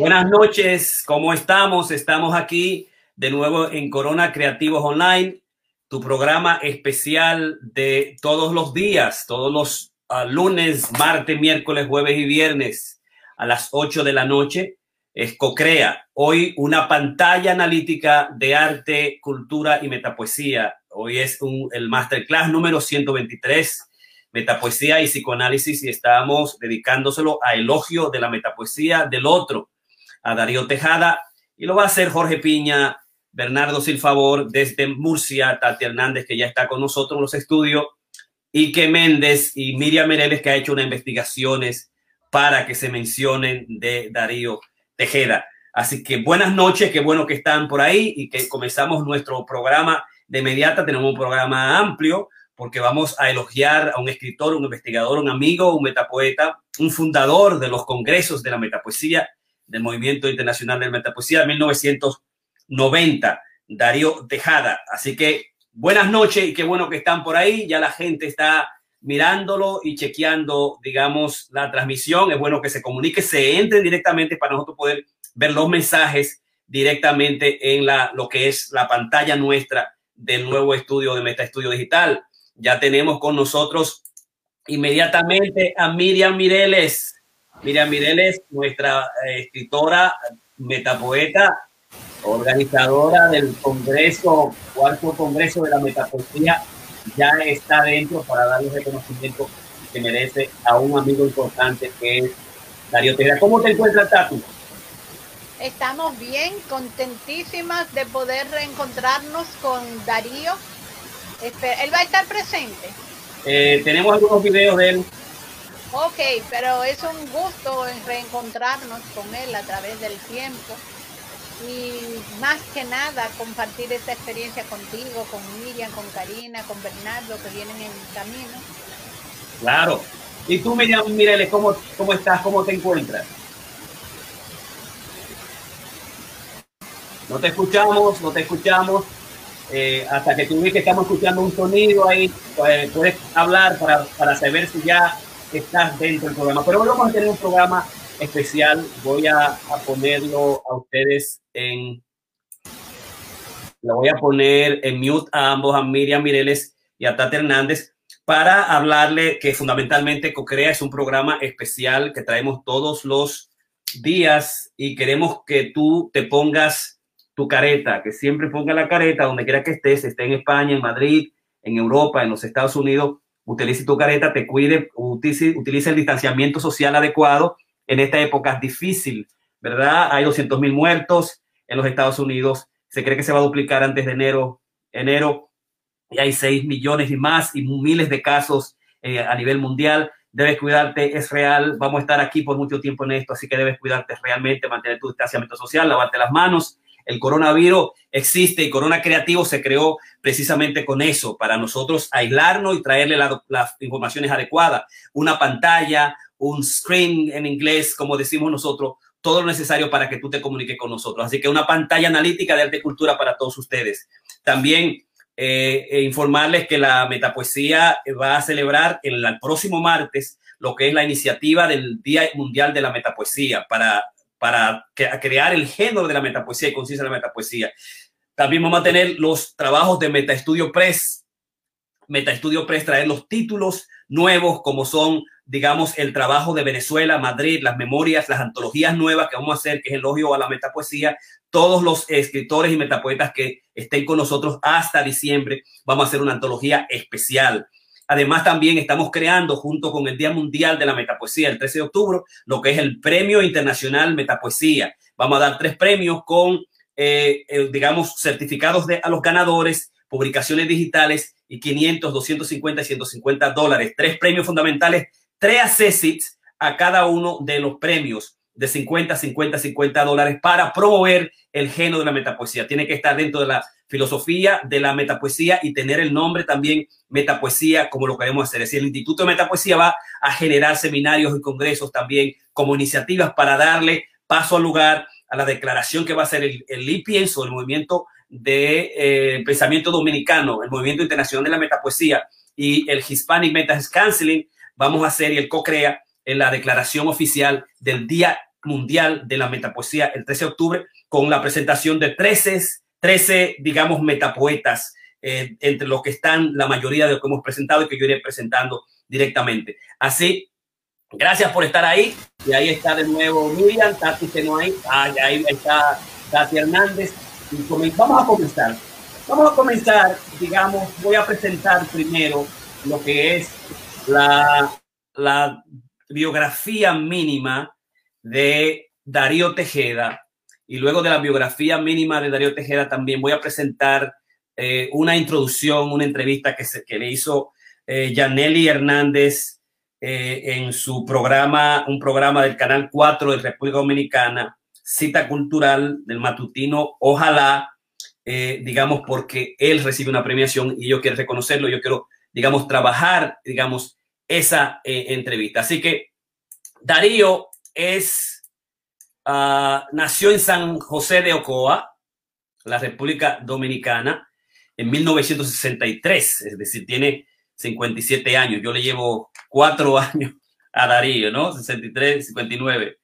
Buenas noches, ¿cómo estamos? Estamos aquí de nuevo en Corona Creativos Online, tu programa especial de todos los días, todos los uh, lunes, martes, miércoles, jueves y viernes a las 8 de la noche. Es CoCrea. Hoy una pantalla analítica de arte, cultura y metapoesía. Hoy es un, el masterclass número 123 metapoesía y psicoanálisis y estamos dedicándoselo a elogio de la metapoesía del otro, a Darío Tejada, y lo va a hacer Jorge Piña, Bernardo Silfavor desde Murcia, Tati Hernández, que ya está con nosotros en los estudios, y que Méndez y Miriam Mereles, que ha hecho unas investigaciones para que se mencionen de Darío Tejeda. Así que buenas noches, qué bueno que están por ahí y que comenzamos nuestro programa de inmediata. Tenemos un programa amplio porque vamos a elogiar a un escritor, un investigador, un amigo, un metapoeta, un fundador de los congresos de la metapoesía, del Movimiento Internacional de Metapoesía de 1990, Darío Tejada. Así que buenas noches y qué bueno que están por ahí. Ya la gente está mirándolo y chequeando, digamos, la transmisión. Es bueno que se comunique, se entren directamente para nosotros poder ver los mensajes directamente en la, lo que es la pantalla nuestra del nuevo estudio de Meta Estudio Digital. Ya tenemos con nosotros inmediatamente a Miriam Mireles. Miriam Mireles, nuestra eh, escritora, metapoeta, organizadora del Congreso, cuarto Congreso de la Metapoesía, ya está dentro para darle el reconocimiento que merece a un amigo importante que es Darío Tejera. ¿Cómo te encuentras, Tatu? Estamos bien, contentísimas de poder reencontrarnos con Darío él va a estar presente. Eh, tenemos algunos videos de él. Ok, pero es un gusto reencontrarnos con él a través del tiempo y más que nada compartir esta experiencia contigo, con Miriam, con Karina, con Bernardo que vienen en el camino. Claro. Y tú, Miriam, Mireles, ¿cómo, cómo estás? ¿Cómo te encuentras? No te escuchamos, no te escuchamos. Eh, hasta que tú ves que estamos escuchando un sonido ahí, pues, puedes hablar para, para, saber si ya estás dentro del programa. Pero hoy vamos a tener un programa especial. Voy a, a ponerlo a ustedes en... Lo voy a poner en mute a ambos, a Miriam Mireles y a Tati Hernández, para hablarle que fundamentalmente CoCrea es un programa especial que traemos todos los días y queremos que tú te pongas tu careta, que siempre ponga la careta donde quiera que estés, esté en España, en Madrid, en Europa, en los Estados Unidos, utilice tu careta, te cuide, utilice, utilice el distanciamiento social adecuado en esta época difícil, ¿verdad? Hay 200 mil muertos en los Estados Unidos, se cree que se va a duplicar antes de enero, enero, y hay 6 millones y más y miles de casos eh, a nivel mundial. Debes cuidarte, es real, vamos a estar aquí por mucho tiempo en esto, así que debes cuidarte realmente, mantener tu distanciamiento social, lavarte las manos, el coronavirus existe y Corona Creativo se creó precisamente con eso, para nosotros aislarnos y traerle las informaciones adecuadas. Una pantalla, un screen en inglés, como decimos nosotros, todo lo necesario para que tú te comuniques con nosotros. Así que una pantalla analítica de arte y cultura para todos ustedes. También eh, eh, informarles que la metapoesía va a celebrar el, el próximo martes lo que es la iniciativa del Día Mundial de la Metapoesía para para crear el género de la metapoesía y conciencia de la metapoesía. También vamos a tener los trabajos de MetaEstudio Press. MetaEstudio Press traer los títulos nuevos como son, digamos, el trabajo de Venezuela, Madrid, las memorias, las antologías nuevas que vamos a hacer, que es elogio a la metapoesía. Todos los escritores y metapoetas que estén con nosotros hasta diciembre, vamos a hacer una antología especial. Además, también estamos creando, junto con el Día Mundial de la Metapoesía, el 13 de octubre, lo que es el Premio Internacional Metapoesía. Vamos a dar tres premios con, eh, eh, digamos, certificados a los ganadores, publicaciones digitales y 500, 250 y 150 dólares. Tres premios fundamentales, tres assets a cada uno de los premios de 50, 50, 50 dólares para promover el género de la metapoesía. Tiene que estar dentro de la filosofía de la metapoesía y tener el nombre también metapoesía como lo queremos hacer. Es decir, el Instituto de Metapoesía va a generar seminarios y congresos también como iniciativas para darle paso al lugar a la declaración que va a ser el, el IPIENSO, el movimiento de eh, pensamiento dominicano, el movimiento internacional de la metapoesía y el Hispanic Meta Counseling, vamos a hacer y el COCREA en la declaración oficial del Día Mundial de la Metapoesía el 13 de octubre con la presentación de 13, 13 digamos, metapoetas, eh, entre los que están la mayoría de los que hemos presentado y que yo iré presentando directamente. Así, gracias por estar ahí. Y ahí está de nuevo Miriam, Tati que no hay, ah, ahí está Tati Hernández. Y vamos a comenzar. Vamos a comenzar, digamos, voy a presentar primero lo que es la, la biografía mínima de Darío Tejeda. Y luego de la biografía mínima de Darío Tejeda también voy a presentar eh, una introducción, una entrevista que, se, que le hizo eh, Janelli Hernández eh, en su programa, un programa del Canal 4 de República Dominicana, Cita Cultural del Matutino, ojalá, digamos, porque él recibe una premiación y yo quiero reconocerlo, yo quiero, digamos, trabajar, digamos, esa entrevista. Así que Darío es, uh, nació en San José de Ocoa, la República Dominicana, en 1963, es decir, tiene 57 años. Yo le llevo cuatro años a Darío, ¿no? 63, 59.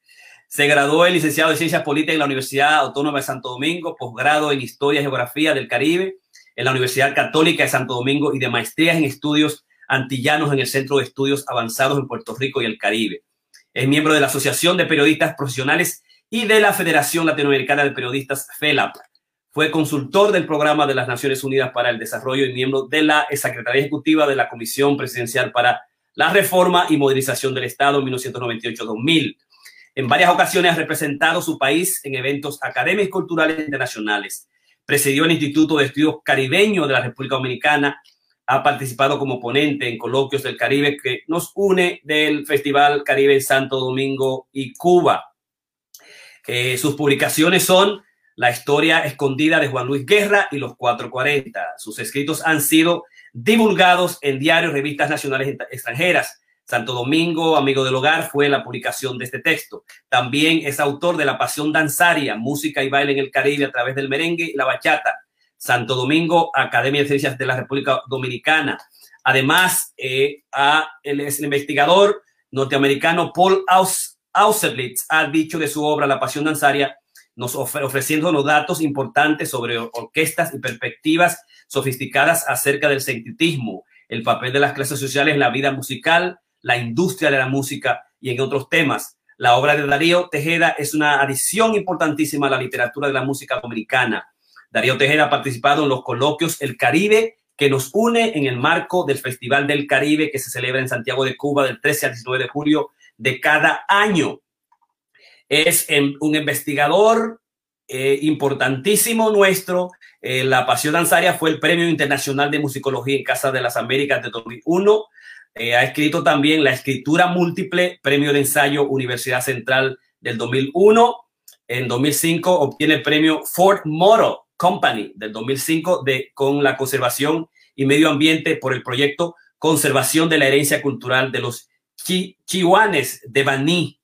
Se graduó en licenciado de Ciencias Políticas en la Universidad Autónoma de Santo Domingo, posgrado en Historia y Geografía del Caribe en la Universidad Católica de Santo Domingo y de maestrías en estudios antillanos en el Centro de Estudios Avanzados en Puerto Rico y el Caribe. Es miembro de la Asociación de Periodistas Profesionales y de la Federación Latinoamericana de Periodistas, FELAP. Fue consultor del Programa de las Naciones Unidas para el Desarrollo y miembro de la Secretaría Ejecutiva de la Comisión Presidencial para la Reforma y Modernización del Estado en 1998-2000. En varias ocasiones ha representado su país en eventos académicos culturales internacionales. Presidió el Instituto de Estudios Caribeño de la República Dominicana ha participado como ponente en coloquios del Caribe que nos une del Festival Caribe Santo Domingo y Cuba. Eh, sus publicaciones son La historia escondida de Juan Luis Guerra y Los 440. Sus escritos han sido divulgados en diarios, revistas nacionales extranjeras. Santo Domingo, Amigo del Hogar, fue la publicación de este texto. También es autor de La Pasión Danzaria, Música y Baile en el Caribe a través del merengue y la bachata Santo Domingo, Academia de Ciencias de la República Dominicana. Además, eh, es el investigador norteamericano Paul Austerlitz ha dicho de su obra La Pasión Danzaria, nos ofreciendo los datos importantes sobre orquestas y perspectivas sofisticadas acerca del secretismo, el papel de las clases sociales en la vida musical, la industria de la música y en otros temas. La obra de Darío Tejeda es una adición importantísima a la literatura de la música dominicana Darío Tejeda ha participado en los coloquios El Caribe, que nos une en el marco del Festival del Caribe que se celebra en Santiago de Cuba del 13 al 19 de julio de cada año. Es un investigador eh, importantísimo nuestro. Eh, la Pasión Danzaria fue el Premio Internacional de Musicología en Casa de las Américas de 2001. Eh, ha escrito también La Escritura Múltiple, Premio de Ensayo Universidad Central del 2001. En 2005 obtiene el premio Ford Model Company del 2005 de, con la conservación y medio ambiente por el proyecto Conservación de la Herencia Cultural de los Chihuanes de Baní.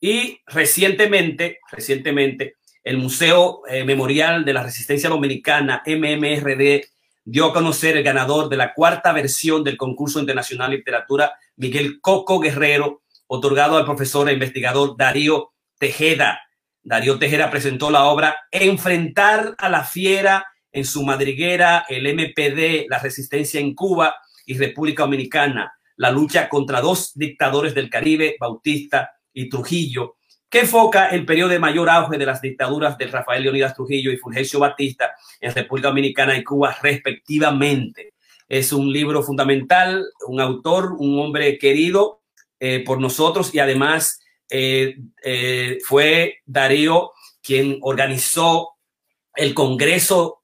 Y recientemente, recientemente, el Museo eh, Memorial de la Resistencia Dominicana, MMRD, dio a conocer el ganador de la cuarta versión del concurso internacional de literatura, Miguel Coco Guerrero, otorgado al profesor e investigador Darío Tejeda Darío Tejera presentó la obra Enfrentar a la fiera en su madriguera, el MPD, la resistencia en Cuba y República Dominicana, la lucha contra dos dictadores del Caribe, Bautista y Trujillo, que enfoca el periodo de mayor auge de las dictaduras de Rafael Leonidas Trujillo y Fulgencio Batista en República Dominicana y Cuba, respectivamente. Es un libro fundamental, un autor, un hombre querido eh, por nosotros y además eh, eh, fue Darío quien organizó el Congreso,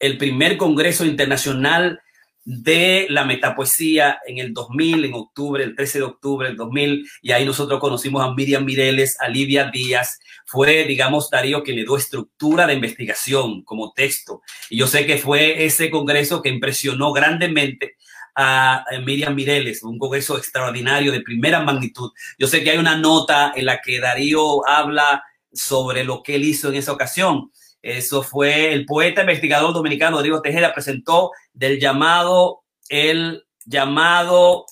el primer Congreso Internacional de la Metapoesía en el 2000, en octubre, el 13 de octubre del 2000, y ahí nosotros conocimos a Miriam Mireles, a Livia Díaz. Fue, digamos, Darío quien le dio estructura de investigación como texto. Y yo sé que fue ese congreso que impresionó grandemente a Miriam Mireles, un congreso extraordinario de primera magnitud. Yo sé que hay una nota en la que Darío habla sobre lo que él hizo en esa ocasión. Eso fue el poeta investigador dominicano Rodrigo Tejeda presentó del llamado, el llamado,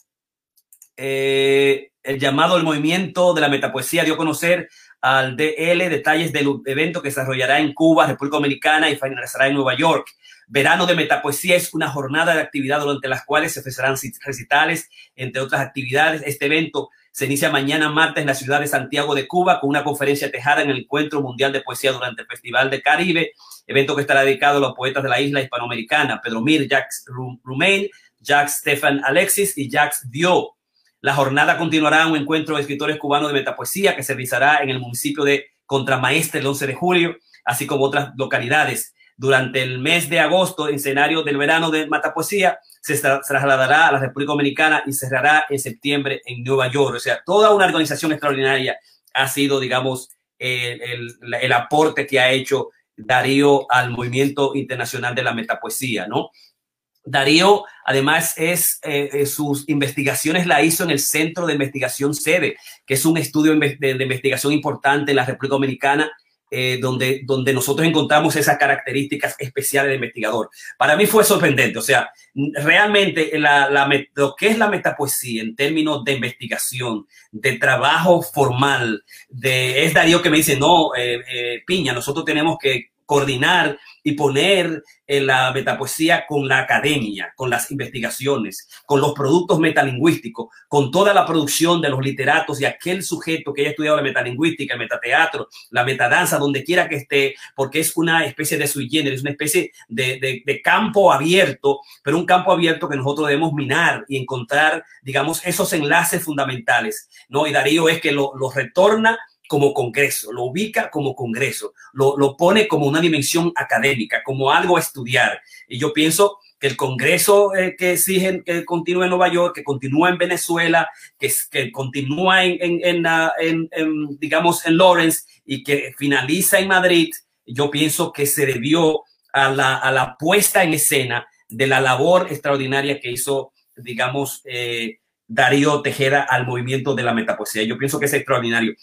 eh, el llamado el movimiento de la metapoesía dio a conocer al DL detalles del evento que desarrollará en Cuba, República Dominicana y finalizará en Nueva York. Verano de Metapoesía es una jornada de actividad durante las cuales se ofrecerán recitales, entre otras actividades. Este evento se inicia mañana martes en la ciudad de Santiago de Cuba con una conferencia tejada en el Encuentro Mundial de Poesía durante el Festival de Caribe, evento que estará dedicado a los poetas de la isla hispanoamericana, Pedro Mir, Jacques Rumain, Jacques Stefan Alexis y Jacques Dio. La jornada continuará en un encuentro de escritores cubanos de metapoesía que se realizará en el municipio de Contramaestre el 11 de julio, así como otras localidades. Durante el mes de agosto, en escenario del verano de Matapoesía, se trasladará a la República Dominicana y cerrará en septiembre en Nueva York. O sea, toda una organización extraordinaria ha sido, digamos, el, el, aporte que ha hecho Darío al movimiento internacional de la metapoesía, ¿no? Darío, además, es eh, eh, sus investigaciones la hizo en el Centro de Investigación SEDE, que es un estudio de investigación importante en la República Dominicana eh, donde, donde nosotros encontramos esas características especiales de investigador. Para mí fue sorprendente, o sea, realmente la, la, lo que es la metapoesía en términos de investigación, de trabajo formal, de, es Darío que me dice, no, eh, eh, Piña, nosotros tenemos que coordinar y poner en la metapoesía con la academia, con las investigaciones, con los productos metalingüísticos, con toda la producción de los literatos y aquel sujeto que haya estudiado la metalingüística, el metateatro, la metadanza, donde quiera que esté, porque es una especie de sui generis, una especie de, campo abierto, pero un campo abierto que nosotros debemos minar y encontrar, digamos, esos enlaces fundamentales, ¿no? Y Darío es que lo, lo retorna como congreso, lo ubica como congreso, lo, lo, pone como una dimensión académica, como algo a estudiar. Y yo pienso que el congreso eh, que exigen que continúe en Nueva York, que continúa en Venezuela, que, que continúa en, en, en, en, digamos, en Lawrence y que finaliza en Madrid, yo pienso que se debió a la, a la puesta en escena de la labor extraordinaria que hizo, digamos, eh, Darío Tejeda al movimiento de la metapoesía. Yo pienso que es extraordinario.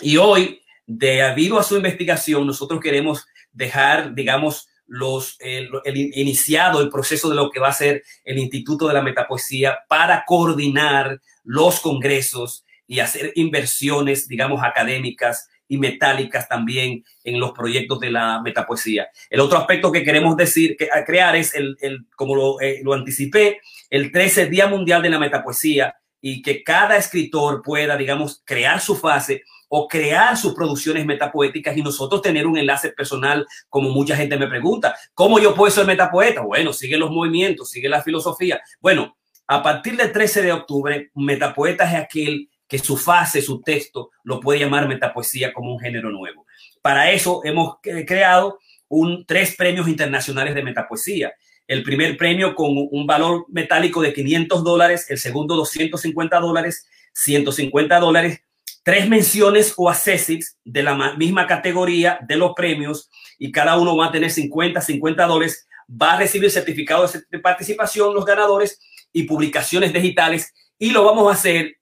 Y hoy, debido a su investigación, nosotros queremos dejar, digamos, los, el, iniciado el proceso de lo que va a ser el Instituto de la Metapoesía para coordinar los congresos y hacer inversiones, digamos, académicas y metálicas también en los proyectos de la metapoesía. El otro aspecto que queremos decir, que, crear es, el, el como lo, eh, lo anticipé, el 13 Día Mundial de la Metapoesía y que cada escritor pueda, digamos, crear su fase o crear sus producciones metapoéticas y nosotros tener un enlace personal, como mucha gente me pregunta, ¿cómo yo puedo ser metapoeta? Bueno, sigue los movimientos, sigue la filosofía. Bueno, a partir del 13 de octubre, metapoeta es aquel que su fase, su texto, lo puede llamar metapoesía como un género nuevo. Para eso hemos creado un, tres premios internacionales de metapoesía. El primer premio con un valor metálico de 500 dólares, el segundo 250 dólares, 150 dólares tres menciones o accesits de la misma categoría de los premios y cada uno va a tener 50, 50 dólares, va a recibir certificado de participación los ganadores y publicaciones digitales y lo vamos a hacer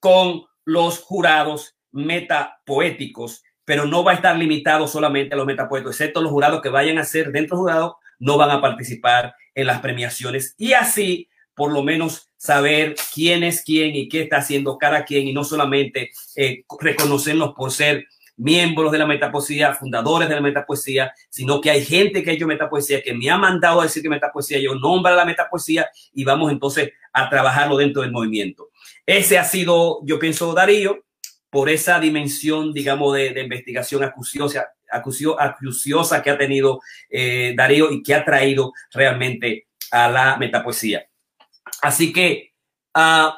con los jurados metapoéticos, pero no va a estar limitado solamente a los metapoéticos, excepto los jurados que vayan a ser dentro jurado, no van a participar en las premiaciones. Y así por lo menos saber quién es quién y qué está haciendo cada quien y no solamente eh, reconocerlos por ser miembros de la metapoesía, fundadores de la metapoesía, sino que hay gente que ha hecho metapoesía, que me ha mandado a decir que metapoesía, yo nombro la metapoesía y vamos entonces a trabajarlo dentro del movimiento. Ese ha sido, yo pienso, Darío, por esa dimensión, digamos, de, investigación acuciosa, acuciosa que ha tenido eh, Darío y que ha traído realmente a la metapoesía. Así que uh,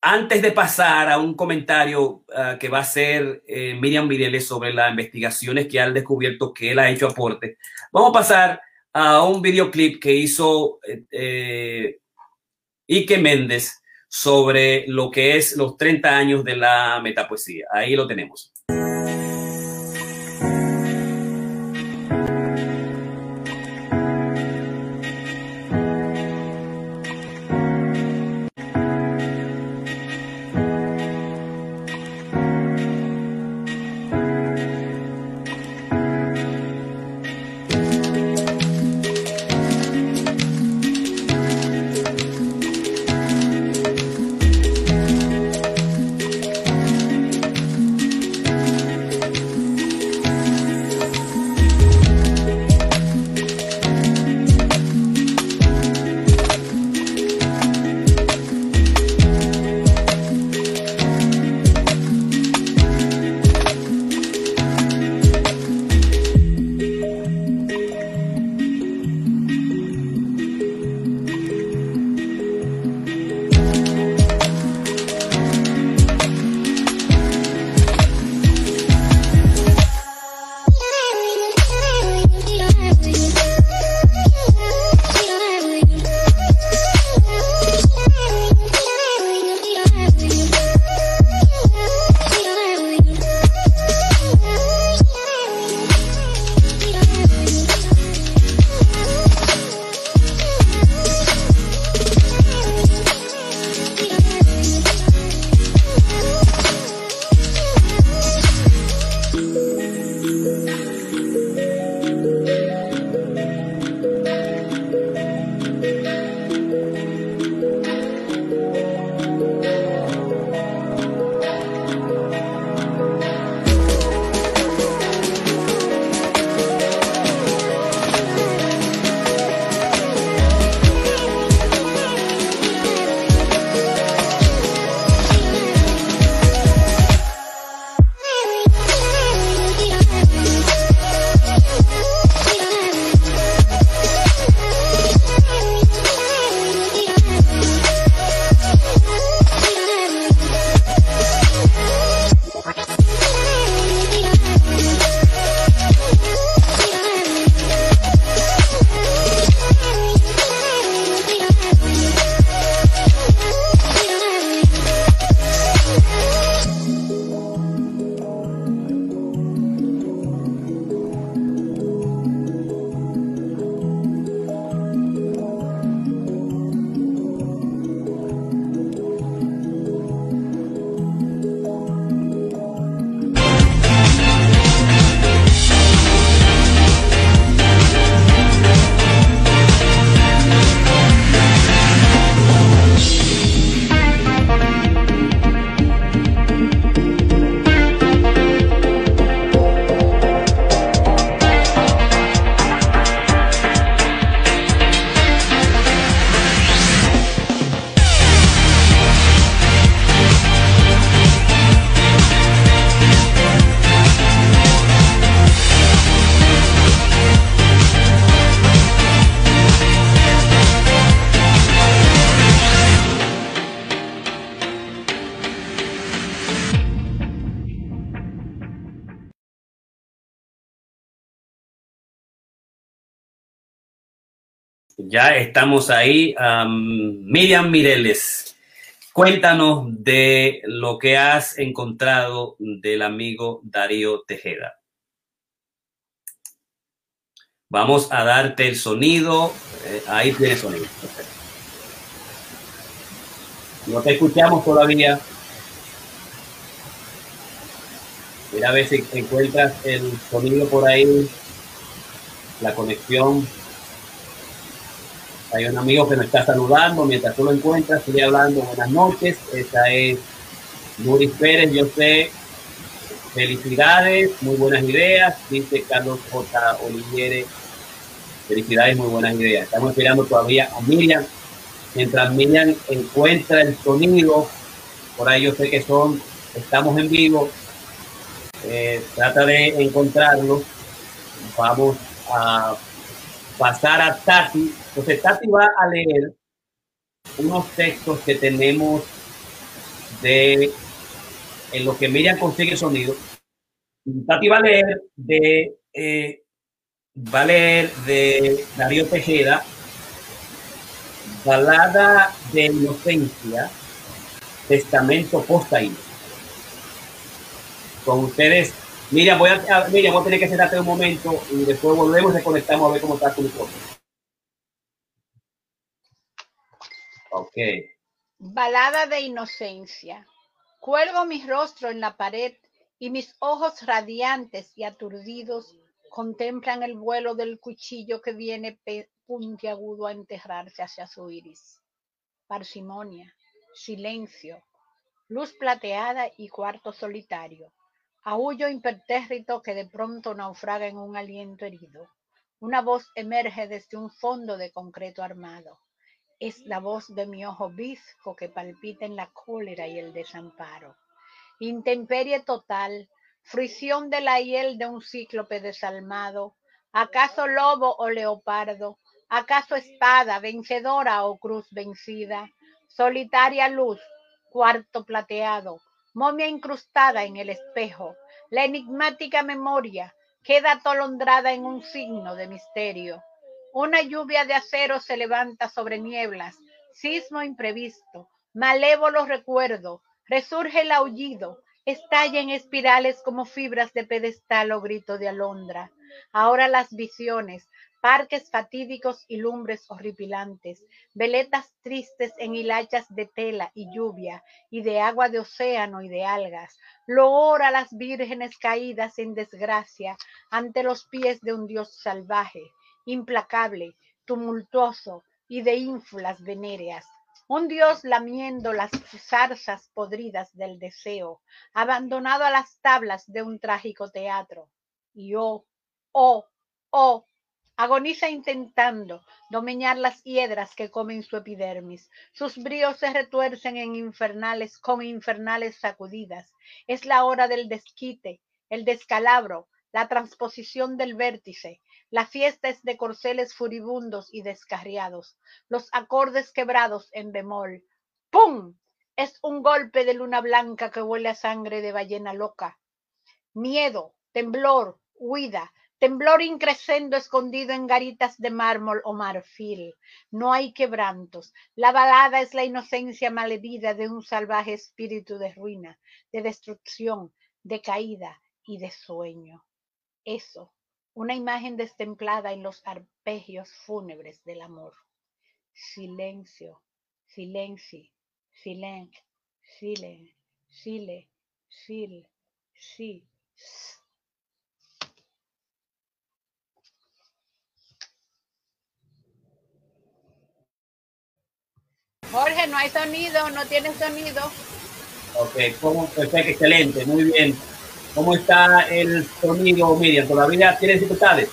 antes de pasar a un comentario uh, que va a ser eh, Miriam Mireles sobre las investigaciones que ha descubierto que él ha hecho aporte, vamos a pasar a un videoclip que hizo eh, Ike Méndez sobre lo que es los 30 años de la metapoesía. Ahí lo tenemos. Ya estamos ahí. Miriam Mireles, cuéntanos de lo que has encontrado del amigo Darío Tejeda. Vamos a darte el sonido. Eh, ahí tiene sonido. No te escuchamos todavía. Mira a ver si encuentras el sonido por ahí, la conexión. Hay un amigo que me está saludando. Mientras tú lo encuentras, sigue hablando. Buenas noches. Esa es Nuris Pérez. Yo sé. Felicidades, muy buenas ideas. Dice Carlos J. Oliviere. Felicidades, muy buenas ideas. Estamos esperando todavía a Miriam. Mientras Miriam encuentra el sonido, por ahí yo sé que son, estamos en vivo, eh, trata de encontrarlo. Vamos a pasar a Tati. Entonces Tati va a leer unos textos que tenemos de en lo que Miriam consigue sonido. Tati va a leer de eh, va a leer de Darío Tejeda, Balada de Inocencia, Testamento Postaíno con ustedes. Miriam, voy a, voy a tener que sentarte un momento y después volvemos y reconectamos a ver cómo está tu micrófono. Ok. Balada de inocencia. Cuelgo mi rostro en la pared y mis ojos radiantes y aturdidos contemplan el vuelo del cuchillo que viene puntiagudo a enterrarse hacia su iris. Parsimonia, silencio, luz plateada y cuarto solitario aullo impertérrito que de pronto naufraga en un aliento herido. Una voz emerge desde un fondo de concreto armado. Es la voz de mi ojo visco que palpita en la cólera y el desamparo. Intemperie total, fruición de la hiel de un cíclope desalmado. ¿Acaso lobo o leopardo? ¿Acaso espada vencedora o cruz vencida? Solitaria luz, cuarto plateado, momia incrustada en el espejo, la enigmática memoria queda atolondrada en un signo de misterio. Una lluvia de acero se levanta sobre nieblas, sismo imprevisto, malévolo recuerdo, resurge el aullido, estalla en espirales como fibras de pedestal o grito de alondra. Ahora las visiones, parques fatídicos y lumbres horripilantes, veletas tristes en hilachas de tela y lluvia y de agua de océano y de algas, loor a las vírgenes caídas en desgracia ante los pies de un dios salvaje, implacable, tumultuoso y de ínfulas venéreas, un dios lamiendo las zarzas podridas del deseo, abandonado a las tablas de un trágico teatro. Y oh, oh, oh, Agoniza intentando domeñar las hiedras que comen su epidermis. Sus bríos se retuercen en infernales, con infernales sacudidas. Es la hora del desquite, el descalabro, la transposición del vértice. La fiesta es de corceles furibundos y descarriados. Los acordes quebrados en bemol. ¡Pum! Es un golpe de luna blanca que huele a sangre de ballena loca. Miedo, temblor, huida, Temblor increscendo escondido en garitas de mármol o marfil. No hay quebrantos. La balada es la inocencia malherida de un salvaje espíritu de ruina, de destrucción, de caída y de sueño. Eso, una imagen destemplada en los arpegios fúnebres del amor. Silencio, silencio, silencio, silencio, sile, sil, sí. Jorge, no hay sonido, no tiene sonido. Ok, ¿cómo? perfecto, excelente, muy bien. ¿Cómo está el sonido, Miriam? ¿Todavía tiene dificultades?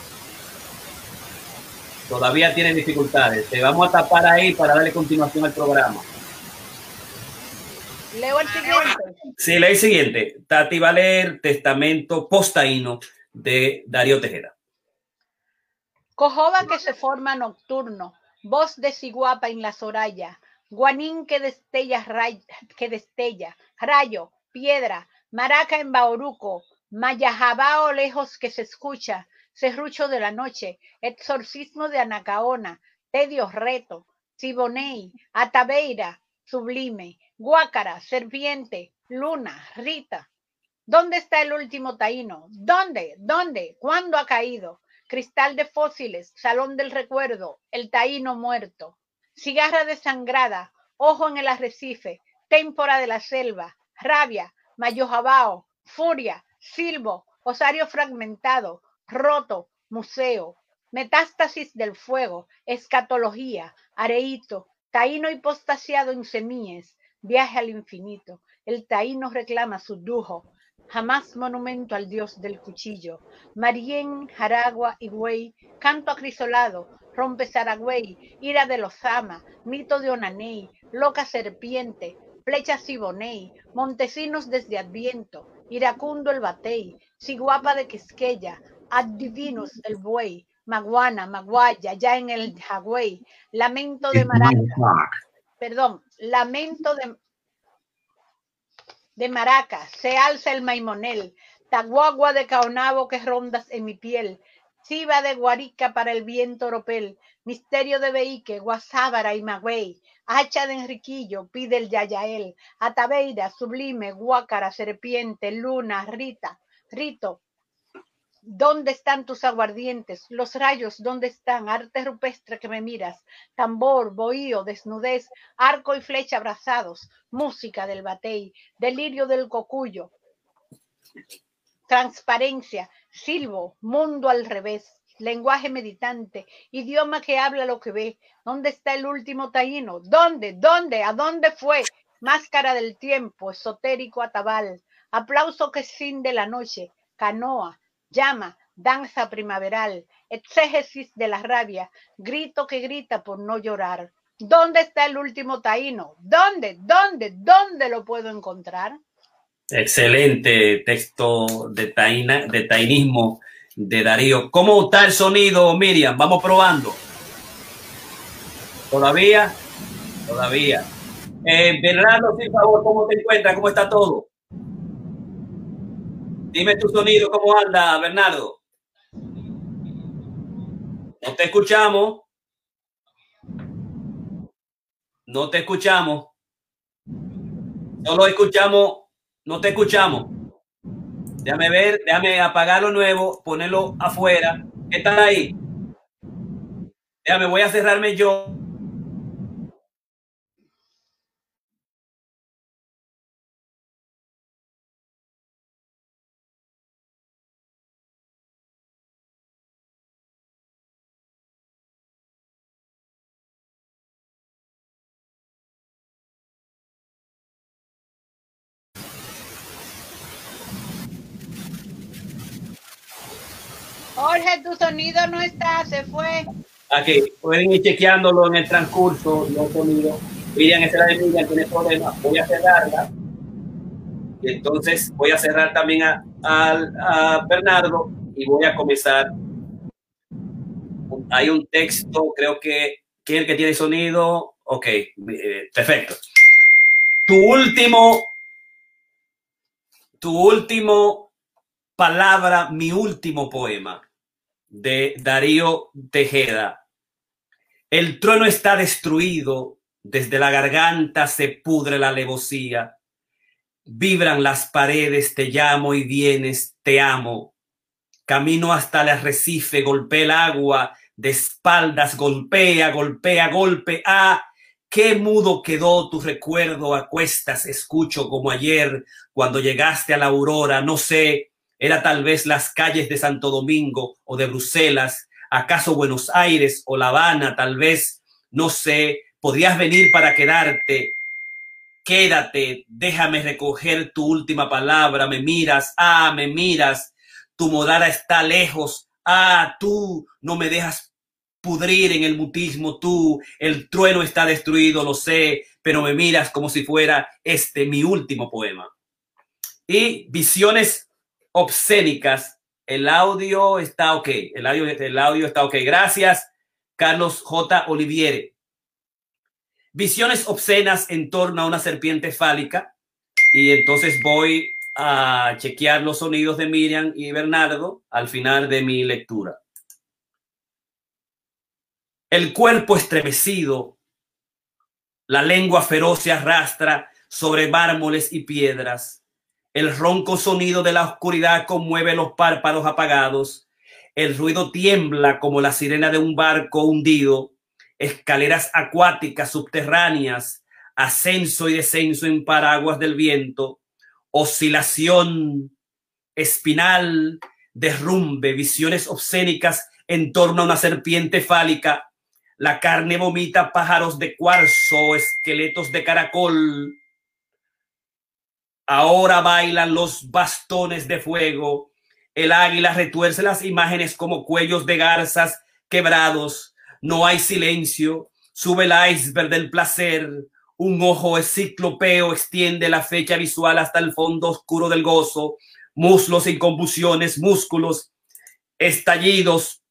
Todavía tiene dificultades. Te vamos a tapar ahí para darle continuación al programa. Leo el siguiente. Sí, leo el siguiente. Tati va a leer Testamento Postaíno de Darío Tejeda. Cojoba que se forma nocturno, voz de ciguapa en la soraya, Guanín que destella, que destella, rayo, piedra, maraca en Bauruco, Mayajabao lejos que se escucha, serrucho de la noche, exorcismo de Anacaona, tedio reto, Siboney, Atabeira, sublime, Guácara, serpiente, luna, Rita. ¿Dónde está el último taíno? ¿Dónde? ¿Dónde? ¿Cuándo ha caído? Cristal de fósiles, salón del recuerdo, el taíno muerto. Cigarra desangrada, ojo en el arrecife, témpora de la selva, rabia, mayojabao, furia, silbo, osario fragmentado, roto, museo, metástasis del fuego, escatología, areíto, taíno hipostasiado en semillas, viaje al infinito. El taíno reclama su dujo, jamás monumento al dios del cuchillo. Marién, Jaragua, Higüey, canto acrisolado, rompe Saragüey, ira de los ama, mito de Onaney, loca serpiente, flecha Siboney, Montesinos desde Adviento, iracundo el batey, Siguapa de Quisqueya, Addivinus el buey, Maguana, Maguaya, ya en el Jagüey, lamento de Maraca, perdón, lamento de, de Maraca, se alza el maimonel, taguagua de caonabo que rondas en mi piel, chiva de guarica para el viento oropel, misterio de Beique, Guasábara y Magüey, hacha de Enriquillo, pide el Yayael, Atabeira, sublime, Guácara, serpiente, luna, Rita, Rito, ¿Dónde están tus aguardientes? Los rayos, ¿dónde están? Arte rupestre que me miras. Tambor, bohío, desnudez, arco y flecha abrazados. Música del batey, delirio del cocuyo. Transparencia, silbo, mundo al revés. Lenguaje meditante, idioma que habla lo que ve. ¿Dónde está el último taíno? ¿Dónde? ¿Dónde? ¿A dónde fue? Máscara del tiempo, esotérico atabal. Aplauso que de la noche. Canoa, llama, danza primaveral, exégesis de la rabia, grito que grita por no llorar. ¿Dónde está el último taíno? ¿Dónde? ¿Dónde? ¿Dónde lo puedo encontrar? Excelente texto de, taína, de tainismo de Darío. ¿Cómo está el sonido, Miriam? Vamos probando. ¿Todavía? Todavía. Eh, Bernardo, por favor, ¿cómo te encuentras? ¿Cómo está todo? Dime tu sonido, ¿cómo anda, Bernardo? No te escuchamos. No te escuchamos. Solo escuchamos, no te escuchamos. Déjame ver, déjame apagar lo nuevo, ponerlo afuera. ¿Qué está ahí? Déjame, voy a cerrarme yo. Tu sonido no está, se fue. Aquí, pueden ir chequeándolo en el transcurso, los sonidos. Miriam, esa de Miriam, tiene problemas. Voy a cerrarla. Y entonces voy a cerrar también a, a, Bernardo y voy a comenzar. Hay un texto, creo que, ¿quién que tiene sonido? Ok, eh, perfecto. Tu último, tu último palabra, mi último poema de Darío Tejeda. El trueno está destruido, desde la garganta se pudre la alevosía. Vibran las paredes, te llamo y vienes, te amo. Camino hasta el arrecife, golpea el agua, de espaldas golpea, golpea, golpe. Ah, qué mudo quedó tu recuerdo a cuestas, escucho como ayer, cuando llegaste a la aurora, no sé, era tal vez las calles de Santo Domingo o de Bruselas, acaso Buenos Aires o La Habana, tal vez, no sé, podrías venir para quedarte. Quédate, déjame recoger tu última palabra, me miras, ah, me miras, tu modara está lejos, ah, tú no me dejas pudrir en el mutismo, tú, el trueno está destruido, lo sé, pero me miras como si fuera este mi último poema. Y visiones obscénicas. El audio está ok. El audio, el audio está ok. Gracias, Carlos J. Oliviere. Visiones obscenas en torno a una serpiente fálica. Y entonces voy a chequear los sonidos de Miriam y Bernardo al final de mi lectura. el cuerpo estremecido, la lengua feroz se arrastra sobre mármoles y piedras. El ronco sonido de la oscuridad conmueve los párpados apagados. El ruido tiembla como la sirena de un barco hundido. Escaleras acuáticas subterráneas, ascenso y descenso en paraguas del viento, oscilación espinal, derrumbe, visiones obscénicas en torno a una serpiente fálica. La carne vomita pájaros de cuarzo, esqueletos de caracol, Ahora bailan los bastones de fuego. El águila retuerce las imágenes como cuellos de garzas quebrados. No hay silencio. Sube el iceberg del placer. Un ojo ciclopeo extiende la fecha visual hasta el fondo oscuro del gozo. Muslos y convulsiones, músculos, estallidos,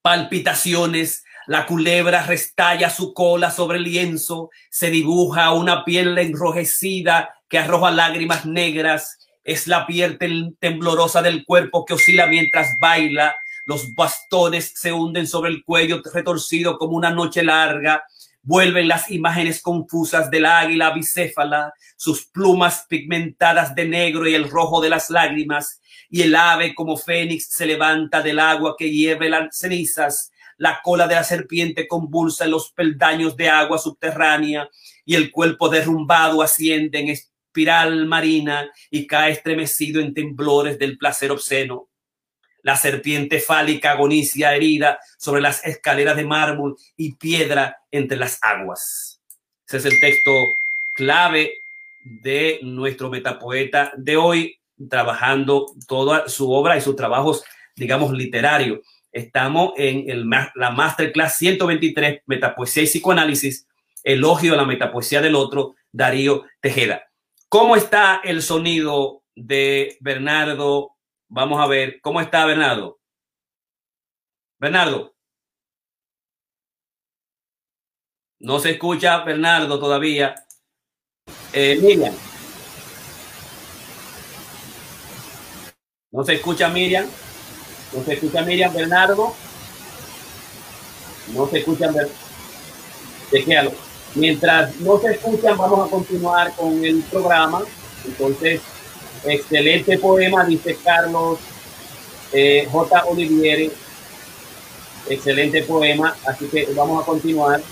palpitaciones. La culebra restalla su cola sobre el lienzo. Se dibuja una piel enrojecida que arroja lágrimas negras, es la piel temblorosa del cuerpo que oscila mientras baila, los bastones se hunden sobre el cuello retorcido como una noche larga, vuelven las imágenes confusas del águila bicéfala, sus plumas pigmentadas de negro y el rojo de las lágrimas, y el ave como fénix se levanta del agua que hierve las cenizas, la cola de la serpiente convulsa en los peldaños de agua subterránea, y el cuerpo derrumbado asciende en espiral marina y cae estremecido en temblores del placer obsceno. La serpiente fálica agonicia herida sobre las escaleras de mármol y piedra entre las aguas. Ese es el texto clave de nuestro metapoeta de hoy, trabajando toda su obra y sus trabajos, digamos, literarios. Estamos en el, la Masterclass 123, Metapoesía y Psicoanálisis, elogio a la metapoesía del otro, Darío Tejeda. ¿Cómo está el sonido de Bernardo? Vamos a ver, ¿cómo está Bernardo? Bernardo. No se escucha Bernardo todavía. Eh, Miriam. No se escucha Miriam. No se escucha Miriam Bernardo. No se escucha Bernardo. Mientras no se escuchan, vamos a continuar con el programa. Entonces, excelente poema, dice Carlos eh, J. Olivieri. Excelente poema, así que vamos a continuar.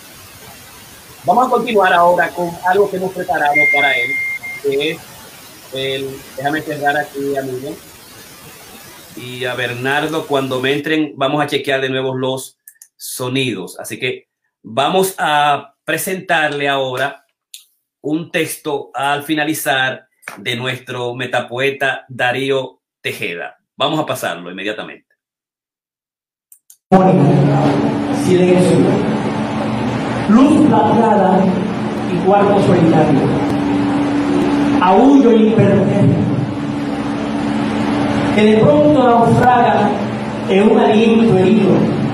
Vamos a continuar ahora con algo que hemos preparado para él, que es el, déjame cerrar aquí a Miriam. Y a Bernardo, cuando me entren, vamos a chequear de nuevo los sonidos. Así que vamos a presentarle ahora un texto al finalizar de nuestro metapoeta Darío Tejeda. Vamos a pasarlo inmediatamente. Silencio. Luz plateada y cuarto solitario. Aullo impermanente. Que de pronto naufraga en un aliento herido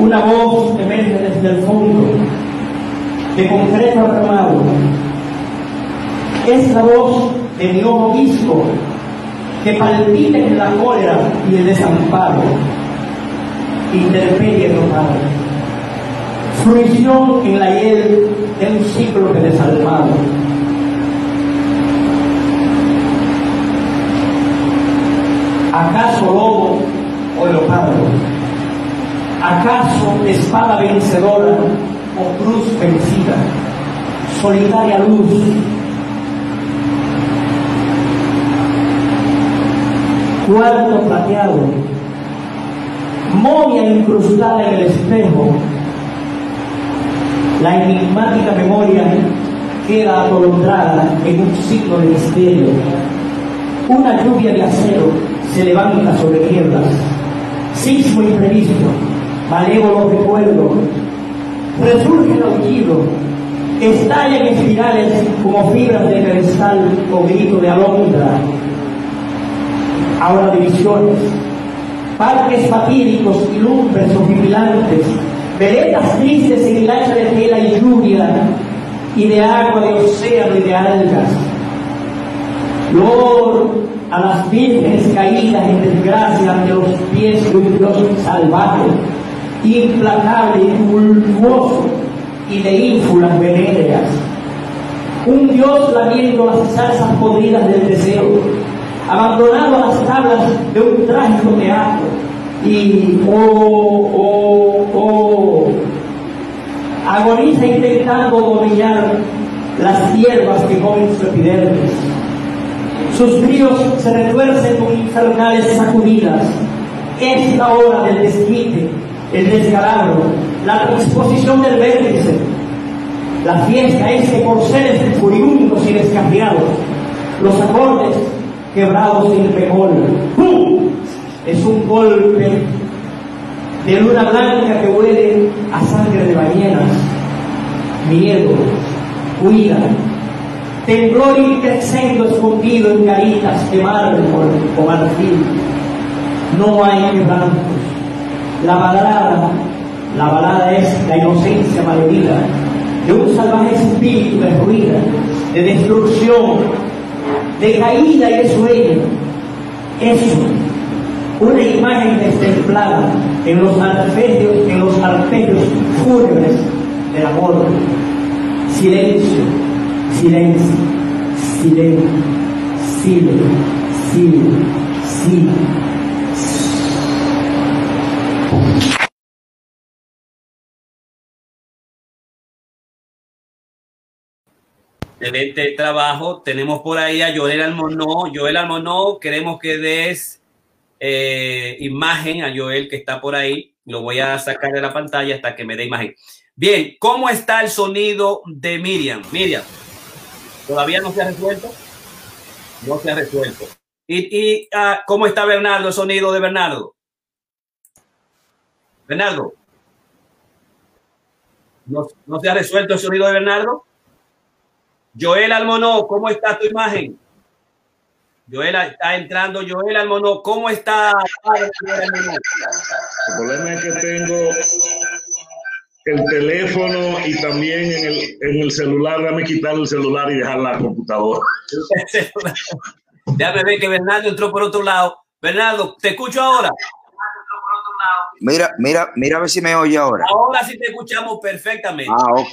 una voz emerge desde el fondo, de concreto armado. Es la voz de mi ojo visco, que palpita en la cólera y el desamparo. Interperie total. Fruición en la hiel de un ciclo que desalmado. ¿Acaso lobo o leopardo? ¿Acaso espada vencedora o cruz vencida? Solitaria luz. Cuarto plateado. Momia incrustada en el espejo. La enigmática memoria queda atolondrada en un ciclo de misterio. Una lluvia de acero se levanta sobre piedras. Sismo imprevisto malévolo recuerdo, resurge el aullido, estalla en espirales como fibras de cristal o grito de alondra. Ahora divisiones, parques fatídicos y lumbres horripilantes, veletas tristes en el hacha de tela y lluvia, y de agua de océano y de algas. Lord a las vírgenes caídas en desgracia ante los pies de un Dios salvaje implacable y tumultuoso y de ínfulas venéreas. Un Dios lamiendo las salsas podridas del deseo, abandonado a las tablas de un trágico teatro y oh, oh, oh, agoniza intentando dominar las hierbas que comen su epidermis. Sus ríos se retuercen con infernales sacudidas. Es la hora del desquite, el descalabro, la transposición del vértice. La fiesta es que por seres furibundos y descarriados, los acordes quebrados sin bemol. ¡Pum! Es un golpe de luna blanca que huele a sangre de ballenas. Miedo, huida, temblor increscendo escondido en caritas de mármol o marfil. No hay quebrantos. La balada, la balada es la inocencia malherida de un salvaje espíritu de ruina, de destrucción, de caída y de sueño. Eso, una imagen destemplada en los arpegios, en los arpegios fúnebres del amor. Silencio, silencio, silencio, silencio, silencio, silencio. Excelente trabajo. Tenemos por ahí a Joel Almonó. Joel Almonó, queremos que des eh, imagen a Joel que está por ahí. Lo voy a sacar de la pantalla hasta que me dé imagen. Bien, ¿cómo está el sonido de Miriam? Miriam, ¿todavía no se ha resuelto? No se ha resuelto. ¿Y, y uh, cómo está Bernardo, el sonido de Bernardo? Bernardo. ¿No, ¿No se ha resuelto el sonido de Bernardo? Joel Almonó, ¿cómo está tu imagen? Joel está entrando. Joel Almonó, ¿cómo está? El problema es que tengo el teléfono y también en el, en el celular. Dame quitar el celular y dejar la computadora. Déjame ver que Bernardo entró por otro lado. Bernardo, te escucho ahora. Mira, mira, mira a ver si me oye ahora. Ahora sí te escuchamos perfectamente. Ah, ok.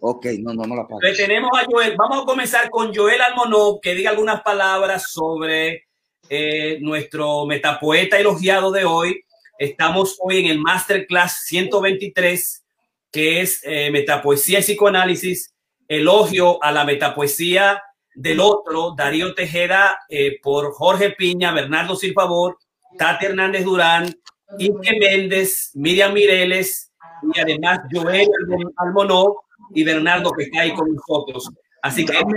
Ok, no, no, no la pago. tenemos a Joel. Vamos a comenzar con Joel Almonó, que diga algunas palabras sobre eh, nuestro metapoeta elogiado de hoy. Estamos hoy en el Masterclass 123, que es eh, Metapoesía y Psicoanálisis, elogio a la metapoesía del otro, Darío Tejeda, eh, por Jorge Piña, Bernardo Silfavor, Tati Hernández Durán, Inge Méndez, Miriam Mireles y además Joel Almonó, y Bernardo que está ahí con nosotros. Así que vamos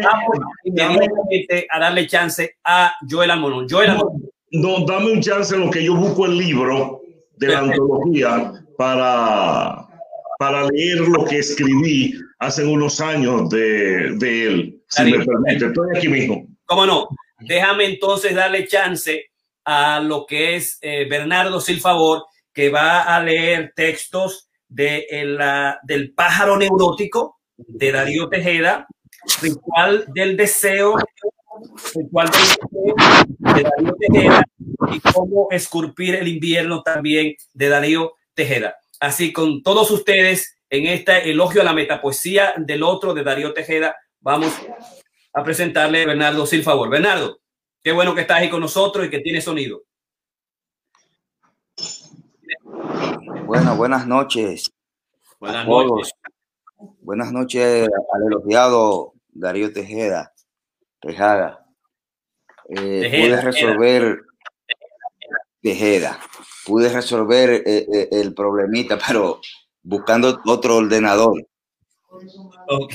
inmediatamente a darle chance a Joel Almonón. Joel Almonón. No, dame un chance en lo que yo busco el libro de la antología para, para leer lo que escribí hace unos años de, de él, si me permite. Estoy aquí mismo. ¿Cómo no? Déjame entonces darle chance a lo que es eh, Bernardo Silfavor, que va a leer textos de el, del pájaro neurótico de Darío Tejeda, del deseo, del deseo y cómo esculpir el invierno también de Darío Tejeda. Así con todos ustedes en este elogio a la metapoesía del otro de Darío Tejeda, vamos a presentarle a Bernardo Sin favor. Bernardo, qué bueno que estás ahí con nosotros y que tienes sonido. Bueno, buenas noches. Buenas noches. Buenas noches al elogiado Darío Tejeda, Tejada. Eh, pude resolver Tejeda. Pude resolver eh, eh, el problemita, pero buscando otro ordenador. Ok.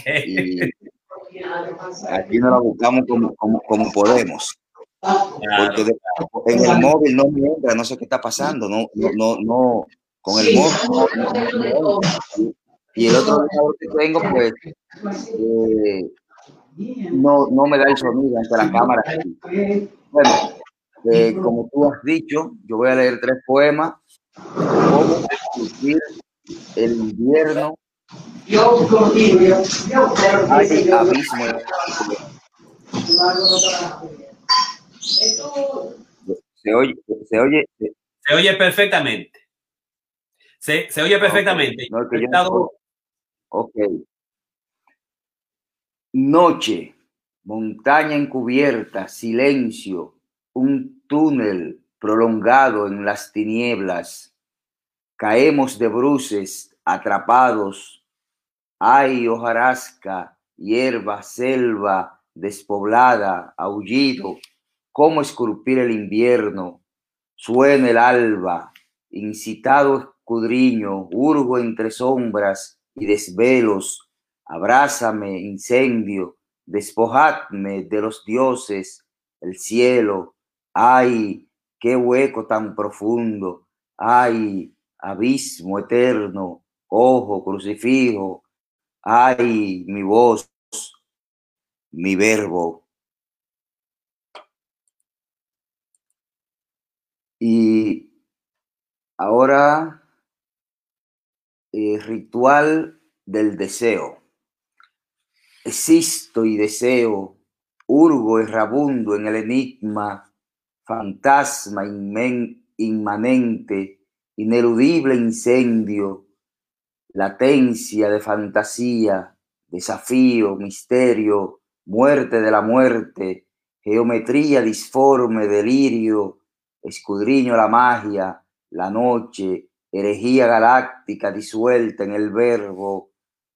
aquí no la buscamos como, como, podemos. Porque en el móvil no me entra, no sé qué está pasando, no, no, no, con el móvil. Y el otro que tengo, pues, eh, no, no me da el sonido ante la cámara. Bueno, eh, como tú has dicho, yo voy a leer tres poemas. Cómo discutir el invierno. Hay abismo. Se oye, se oye. Se oye perfectamente. Se, se oye perfectamente. No, que yo... Ok. Noche, montaña encubierta, silencio, un túnel prolongado en las tinieblas. Caemos de bruces, atrapados. Hay hojarasca, hierba, selva, despoblada, aullido. ¿Cómo esculpir el invierno? Suena el alba, incitado escudriño, urgo entre sombras y desvelos. Abrázame, incendio, despojadme de los dioses, el cielo. Ay, qué hueco tan profundo. Ay, abismo eterno, ojo crucifijo. Ay, mi voz, mi verbo. Y ahora, eh, ritual del deseo. Existo y deseo, urgo errabundo en el enigma, fantasma inmanente, ineludible incendio, latencia de fantasía, desafío, misterio, muerte de la muerte, geometría disforme, delirio, escudriño la magia, la noche, herejía galáctica disuelta en el verbo,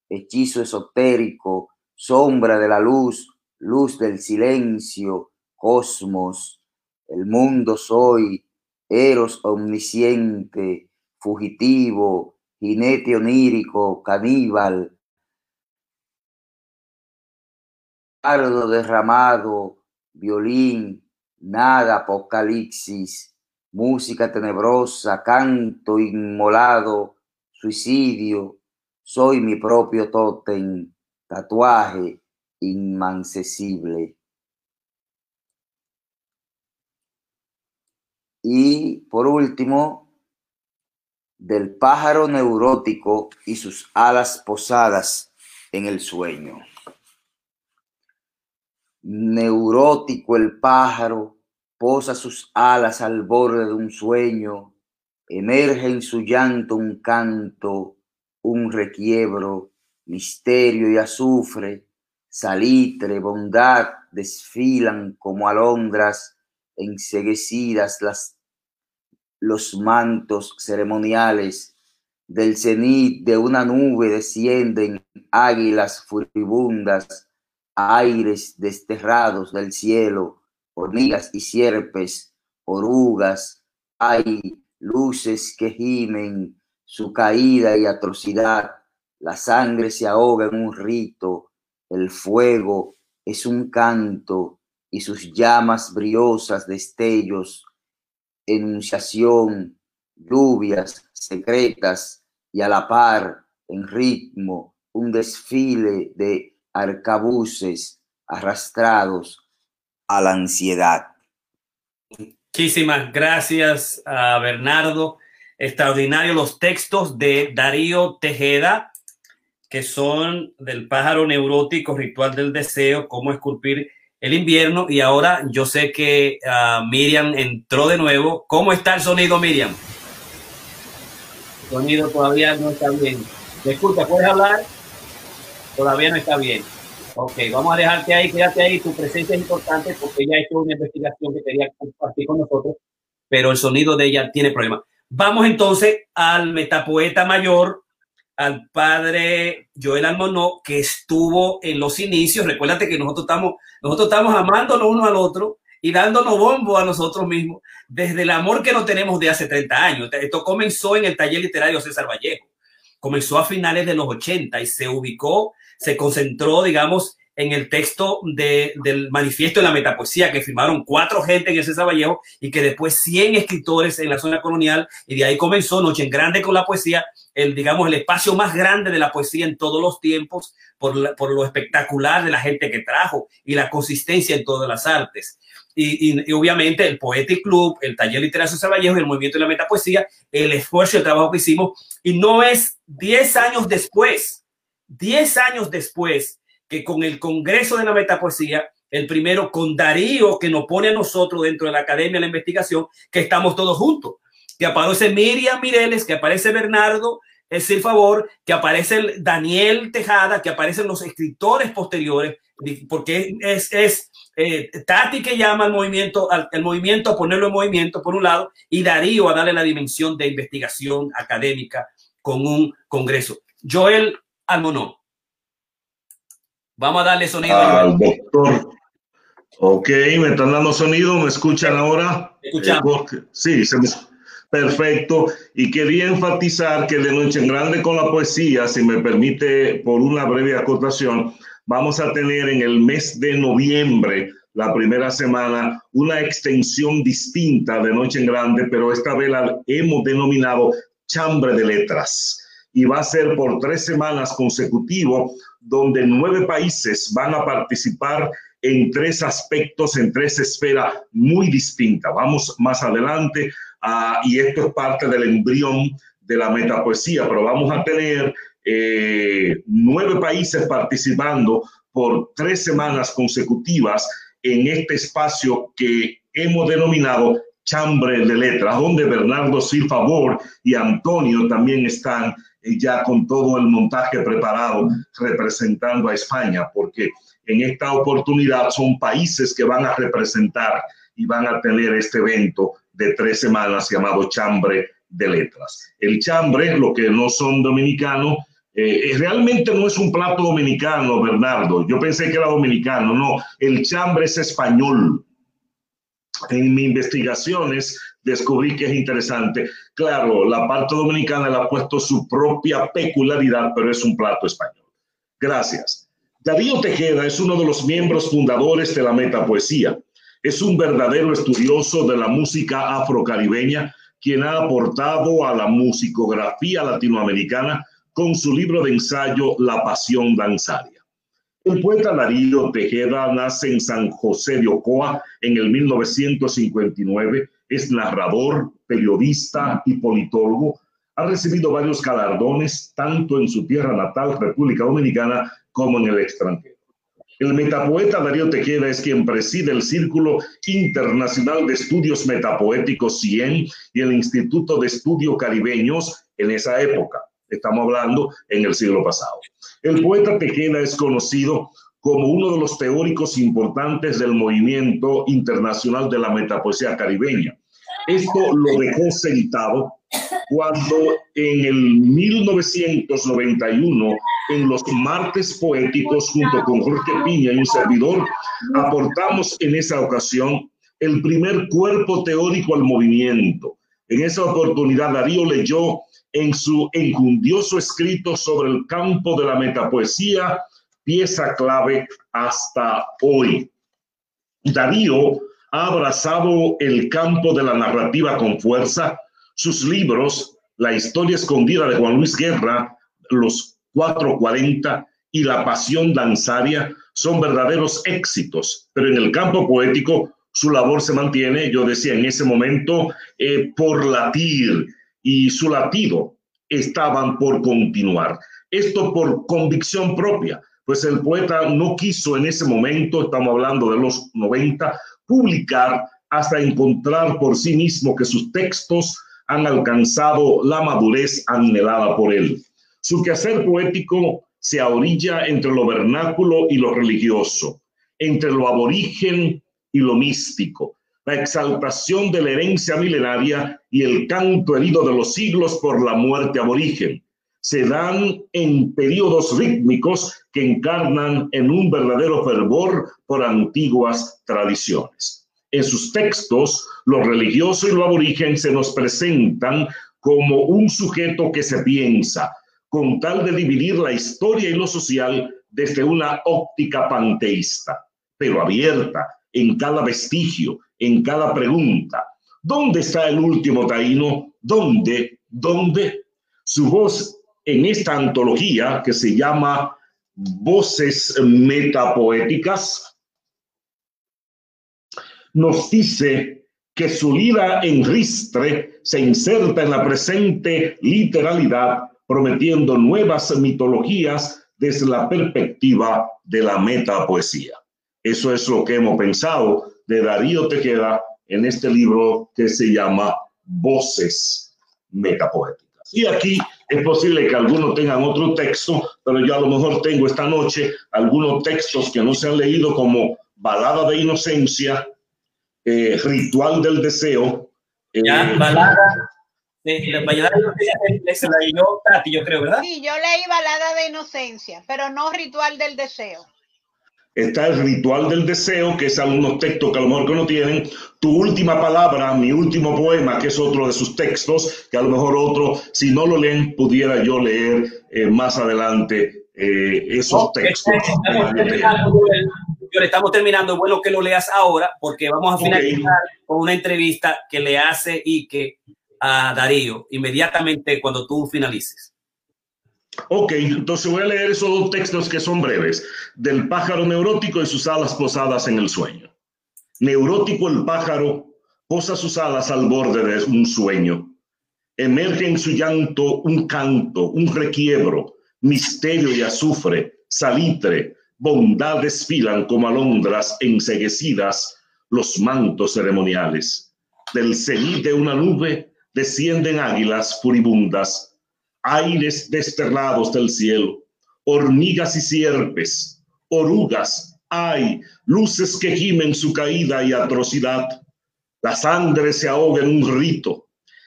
hechizo esotérico, sombra de la luz, luz del silencio, cosmos, el mundo soy, eros omnisciente, fugitivo, jinete onírico, caníbal, ardo derramado, violín, nada, apocalipsis, música tenebrosa, canto inmolado, suicidio, soy mi propio tótem, tatuaje inmancesible. Y por último, del pájaro neurótico y sus alas posadas en el sueño. Neurótico el pájaro, posa sus alas al borde de un sueño, emerge en su llanto un canto, un requiebro, misterio y azufre, salitre, bondad, desfilan como alondras enseguecidas las, los mantos ceremoniales. Del cenit de una nube descienden águilas furibundas, aires desterrados del cielo, hormigas y sierpes, orugas, hay luces que gimen su caída y atrocidad. La sangre se ahoga en un rito, el fuego es un canto y sus llamas briosas destellos, enunciación, lluvias secretas y a la par, en ritmo, un desfile de arcabuces arrastrados a la ansiedad. Muchísimas gracias a Bernardo. Extraordinario los textos de Darío Tejeda que son del pájaro neurótico, ritual del deseo, cómo esculpir el invierno. Y ahora yo sé que uh, Miriam entró de nuevo. ¿Cómo está el sonido, Miriam? El sonido todavía no está bien. ¿Me escucha? ¿Puedes hablar? Todavía no está bien. Ok, vamos a dejarte ahí, quédate ahí. Tu presencia es importante porque ella ha hecho una investigación que quería compartir con nosotros, pero el sonido de ella tiene problemas. Vamos entonces al metapoeta mayor, al padre Joel Almonó, que estuvo en los inicios. Recuérdate que nosotros estamos, nosotros estamos amándonos uno al otro y dándonos bombo a nosotros mismos desde el amor que no tenemos de hace 30 años. Esto comenzó en el taller literario César Vallejo. Comenzó a finales de los 80 y se ubicó, se concentró, digamos, en el texto del manifiesto de la metapoesía que firmaron cuatro gente en el César Vallejo y que después 100 escritores en la zona colonial y de ahí comenzó Noche en Grande con la poesía el, digamos, el espacio más grande de la poesía en todos los tiempos por, por lo espectacular de la gente que trajo y la consistencia en todas las artes. Y, y, obviamente el Poetic Club, el Taller Literario Vallejo, el Movimiento de la Metapoesía, el esfuerzo y el trabajo que hicimos. Y no es 10 años después, 10 años después, que con el Congreso de la Metapoesía, el primero con Darío, que nos pone a nosotros dentro de la Academia de la Investigación, que estamos todos juntos que aparece Miriam Mireles, que aparece Bernardo es el favor, que aparece el Daniel Tejada, que aparecen los escritores posteriores, porque es, es eh, Tati que llama al movimiento, al, movimiento a ponerlo en movimiento, por un lado, y Darío a darle la dimensión de investigación académica con un congreso. Joel Almonó. Vamos a darle sonido. Al doctor. Ok, me están dando sonido, ¿me escuchan ahora? Escuchamos. Sí, se me... Perfecto. Y quería enfatizar que de Noche en Grande con la Poesía, si me permite, por una breve acotación, vamos a tener en el mes de noviembre, la primera semana, una extensión distinta de Noche en Grande, pero esta vez la hemos denominado Chambre de Letras. Y va a ser por tres semanas consecutivos, donde nueve países van a participar en tres aspectos, en tres esferas muy distintas. Vamos más adelante, y esto es parte del embrión de la metapoesía, pero vamos a tener eh, nueve países participando por tres semanas consecutivas en este espacio que hemos denominado Chambre de Letras, donde Bernardo Silfavor y Antonio también están ya con todo el montaje preparado representando a España, porque en esta oportunidad son países que van a representar y van a tener este evento de tres semanas llamado Chambre de Letras. El chambre, lo que no son dominicanos, eh, realmente no es un plato dominicano, Bernardo. Yo pensé que era dominicano, no. El chambre es español. En mis investigaciones descubrí que es interesante. Claro, la parte dominicana le ha puesto su propia peculiaridad, pero es un plato español. Gracias. Darío Tejeda es uno de los miembros fundadores de la Metapoesía. Es un verdadero estudioso de la música afrocaribeña, quien ha aportado a la musicografía latinoamericana con su libro de ensayo La Pasión Danzaria. El poeta Darío Tejeda nace en San José de Ocoa en el 1959. Es narrador, periodista y politólogo. Ha recibido varios galardones tanto en su tierra natal, República Dominicana, como en el extranjero. El metapoeta Darío Tejeda es quien preside el Círculo Internacional de Estudios Metapoéticos CIEN y el Instituto de Estudios Caribeños en esa época. Estamos hablando en el siglo pasado. El poeta Tejeda es conocido como uno de los teóricos importantes del movimiento internacional de la metapoesía caribeña. Esto lo dejó sentado cuando en el 1991, en los martes poéticos, junto con Jorge Piña y un servidor, aportamos en esa ocasión el primer cuerpo teórico al movimiento. En esa oportunidad, Darío leyó en su enjundioso escrito sobre el campo de la metapoesía, pieza clave hasta hoy. Darío ha abrazado el campo de la narrativa con fuerza. Sus libros, La historia escondida de Juan Luis Guerra, Los 440 y La pasión danzaria, son verdaderos éxitos, pero en el campo poético su labor se mantiene, yo decía en ese momento, eh, por latir y su latido estaban por continuar. Esto por convicción propia, pues el poeta no quiso en ese momento, estamos hablando de los 90, publicar hasta encontrar por sí mismo que sus textos han alcanzado la madurez anhelada por él. Su quehacer poético se orilla entre lo vernáculo y lo religioso, entre lo aborigen y lo místico, la exaltación de la herencia milenaria y el canto herido de los siglos por la muerte aborigen. Se dan en periodos rítmicos que encarnan en un verdadero fervor por antiguas tradiciones. En sus textos, lo religioso y lo aborigen se nos presentan como un sujeto que se piensa, con tal de dividir la historia y lo social desde una óptica panteísta, pero abierta en cada vestigio, en cada pregunta. ¿Dónde está el último taíno? ¿Dónde? ¿Dónde? Su voz en esta antología que se llama Voces Metapoéticas nos dice que su lira en ristre se inserta en la presente literalidad, prometiendo nuevas mitologías desde la perspectiva de la metapoesía. Eso es lo que hemos pensado de Darío Tejeda en este libro que se llama voces metapoéticas. Y aquí es posible que algunos tengan otro texto, pero yo a lo mejor tengo esta noche algunos textos que no se han leído como Balada de Inocencia, eh, Ritual del Deseo. Eh, ya, balada. De, balada de Inocencia la leyó Tati, yo creo, ¿verdad? Sí, yo leí Balada de Inocencia, pero no Ritual del Deseo está el ritual del deseo, que es algunos textos que a lo mejor que no tienen, tu última palabra, mi último poema, que es otro de sus textos, que a lo mejor otro, si no lo leen, pudiera yo leer eh, más adelante eh, esos textos. Estamos terminando, estamos terminando, bueno que lo leas ahora, porque vamos a finalizar con una entrevista que le hace Ike a Darío inmediatamente cuando tú finalices. Ok, entonces voy a leer esos dos textos que son breves, del pájaro neurótico y sus alas posadas en el sueño. Neurótico el pájaro posa sus alas al borde de un sueño. Emerge en su llanto un canto, un requiebro, misterio y azufre, salitre, bondad desfilan como alondras enseguecidas los mantos ceremoniales. Del cenit de una nube descienden águilas furibundas aires desterrados del cielo, hormigas y sierpes, orugas, hay luces que gimen su caída y atrocidad. La sangre se ahoga en un rito,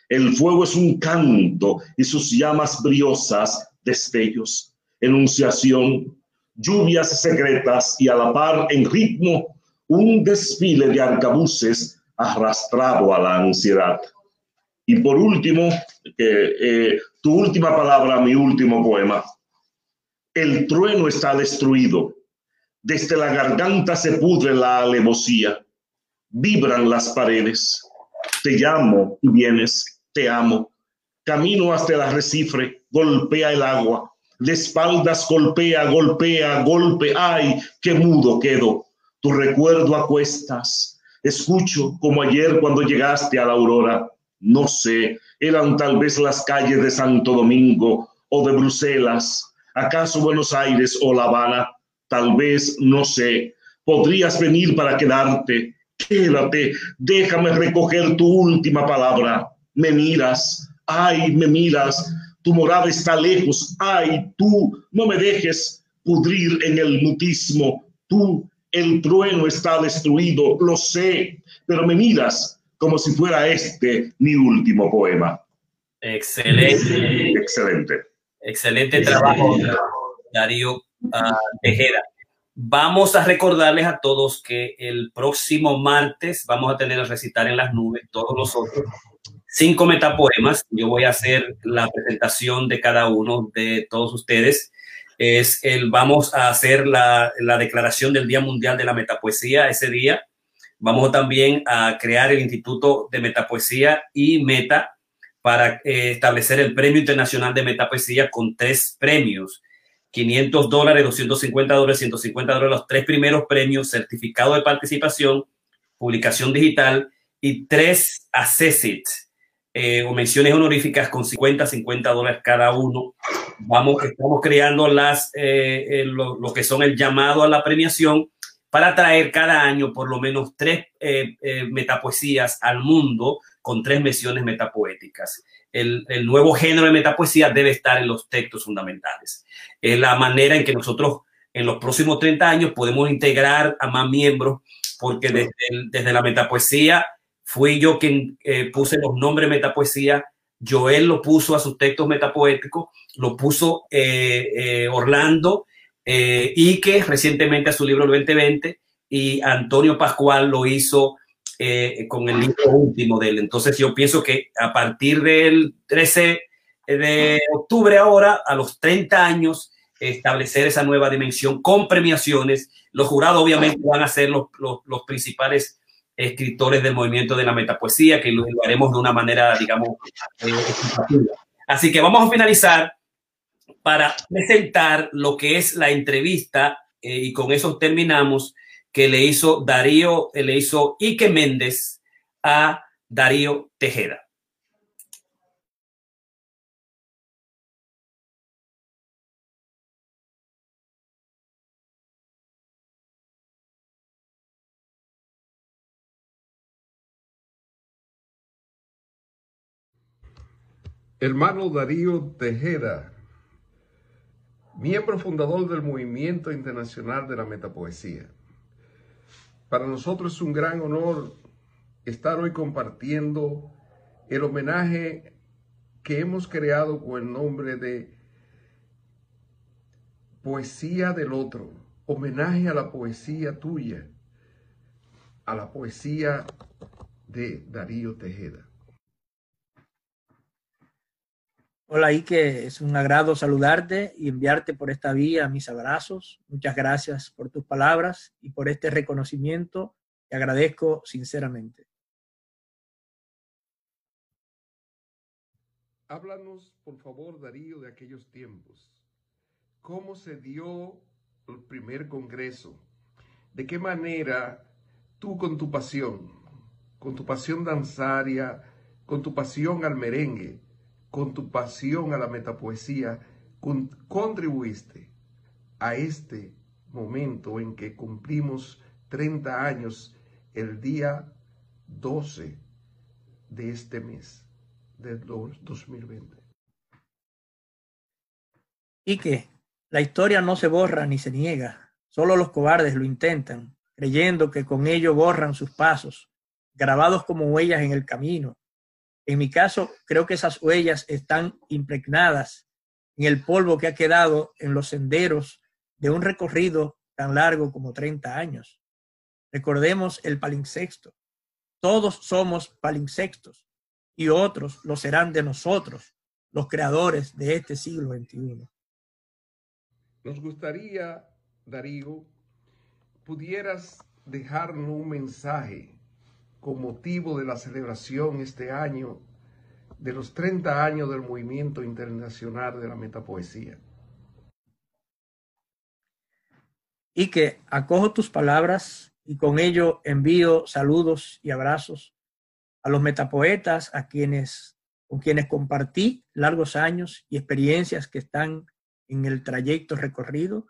el fuego es un canto y sus llamas briosas destellos, enunciación, lluvias secretas y a la par en ritmo un desfile de arcabuces arrastrado a la ansiedad. Y por último, eh, tu última palabra, mi último poema. El trueno está destruido. Desde la garganta se pudre la alevosía. Vibran las paredes. Te llamo y vienes. Te amo. Camino hasta el arrecife. Golpea el agua. De espaldas golpea, golpea, golpe. Ay, qué mudo quedo. Tu recuerdo a cuestas. Escucho como ayer cuando llegaste a la aurora no sé, eran tal vez las calles de Santo Domingo o de Bruselas, acaso Buenos Aires o La Habana, tal vez, no sé, podrías venir para quedarte, quédate, déjame recoger tu última palabra, me miras, ay, me miras, tu morada está lejos, ay, tú, no me dejes pudrir en el mutismo, tú, el trueno está destruido, lo sé, pero me miras, como si fuera este mi último poema. Excelente. Excelente. Excelente trabajo, Darío ah, Tejera. Vamos a recordarles a todos que el próximo martes vamos a tener el recitar en las nubes, todos nosotros, cinco metapoemas. Yo voy a hacer la presentación de cada uno de todos ustedes. Es el, vamos a hacer la, la declaración del Día Mundial de la Metapoesía ese día Vamos también a crear el Instituto de Metapoesía y Meta para eh, establecer el Premio Internacional de Metapoesía con tres premios. 500 dólares, 250 dólares, 150 dólares, los tres primeros premios, certificado de participación, publicación digital y tres assessits eh, o menciones honoríficas con 50, 50 dólares cada uno. Vamos, estamos creando las, eh, lo, que son el llamado a la premiación para traer cada año por lo menos tres eh, eh, metapoesías al mundo con tres menciones metapoéticas. El, nuevo género de metapoesía debe estar en los textos fundamentales. Es la manera en que nosotros en los próximos 30 años podemos integrar a más miembros, porque desde, desde la metapoesía fui yo quien eh, puse los nombres metapoesía, Joel lo puso a sus textos metapoéticos, lo puso Orlando eh, y que recientemente a su libro 2020 y Antonio Pascual lo hizo eh, con el libro último de él. Entonces yo pienso que a partir del 13 de octubre ahora, a los 30 años, establecer esa nueva dimensión con premiaciones. Los jurados obviamente van a ser los, los, principales escritores del movimiento de la metapoesía, que lo, haremos de una manera, digamos, eh, Así que vamos a finalizar para presentar lo que es la entrevista, eh, y con eso terminamos, que le hizo Darío, le hizo Ike Méndez a Darío Tejeda. Hermano Darío Tejeda, miembro fundador del Movimiento Internacional de la Metapoesía. Para nosotros es un gran honor estar hoy compartiendo el homenaje que hemos creado con el nombre de Poesía del Otro, homenaje a la poesía tuya, a la poesía de Darío Tejeda. Hola Ike, es un agrado saludarte y enviarte por esta vía mis abrazos. Muchas gracias por tus palabras y por este reconocimiento. Te agradezco sinceramente. Háblanos, por favor, Darío, de aquellos tiempos. ¿Cómo se dio el primer congreso? ¿De qué manera tú con tu pasión, con tu pasión danzaria, con tu pasión al merengue, con tu pasión a la metapoesía, contribuiste a este momento en que cumplimos 30 años el día 12 de este mes del 2020. Y que la historia no se borra ni se niega, solo los cobardes lo intentan, creyendo que con ello borran sus pasos, grabados como huellas en el camino, en mi caso, creo que esas huellas están impregnadas en el polvo que ha quedado en los senderos de un recorrido tan largo como 30 años. Recordemos el palinsexto. Todos somos palinsextos y otros lo serán de nosotros, los creadores de este siglo XXI. Nos gustaría, Darío, pudieras dejarnos un mensaje con motivo de la celebración este año de los 30 años del movimiento internacional de la metapoesía. Y que acojo tus palabras y con ello envío saludos y abrazos a los metapoetas, a quienes con quienes compartí largos años y experiencias que están en el trayecto recorrido,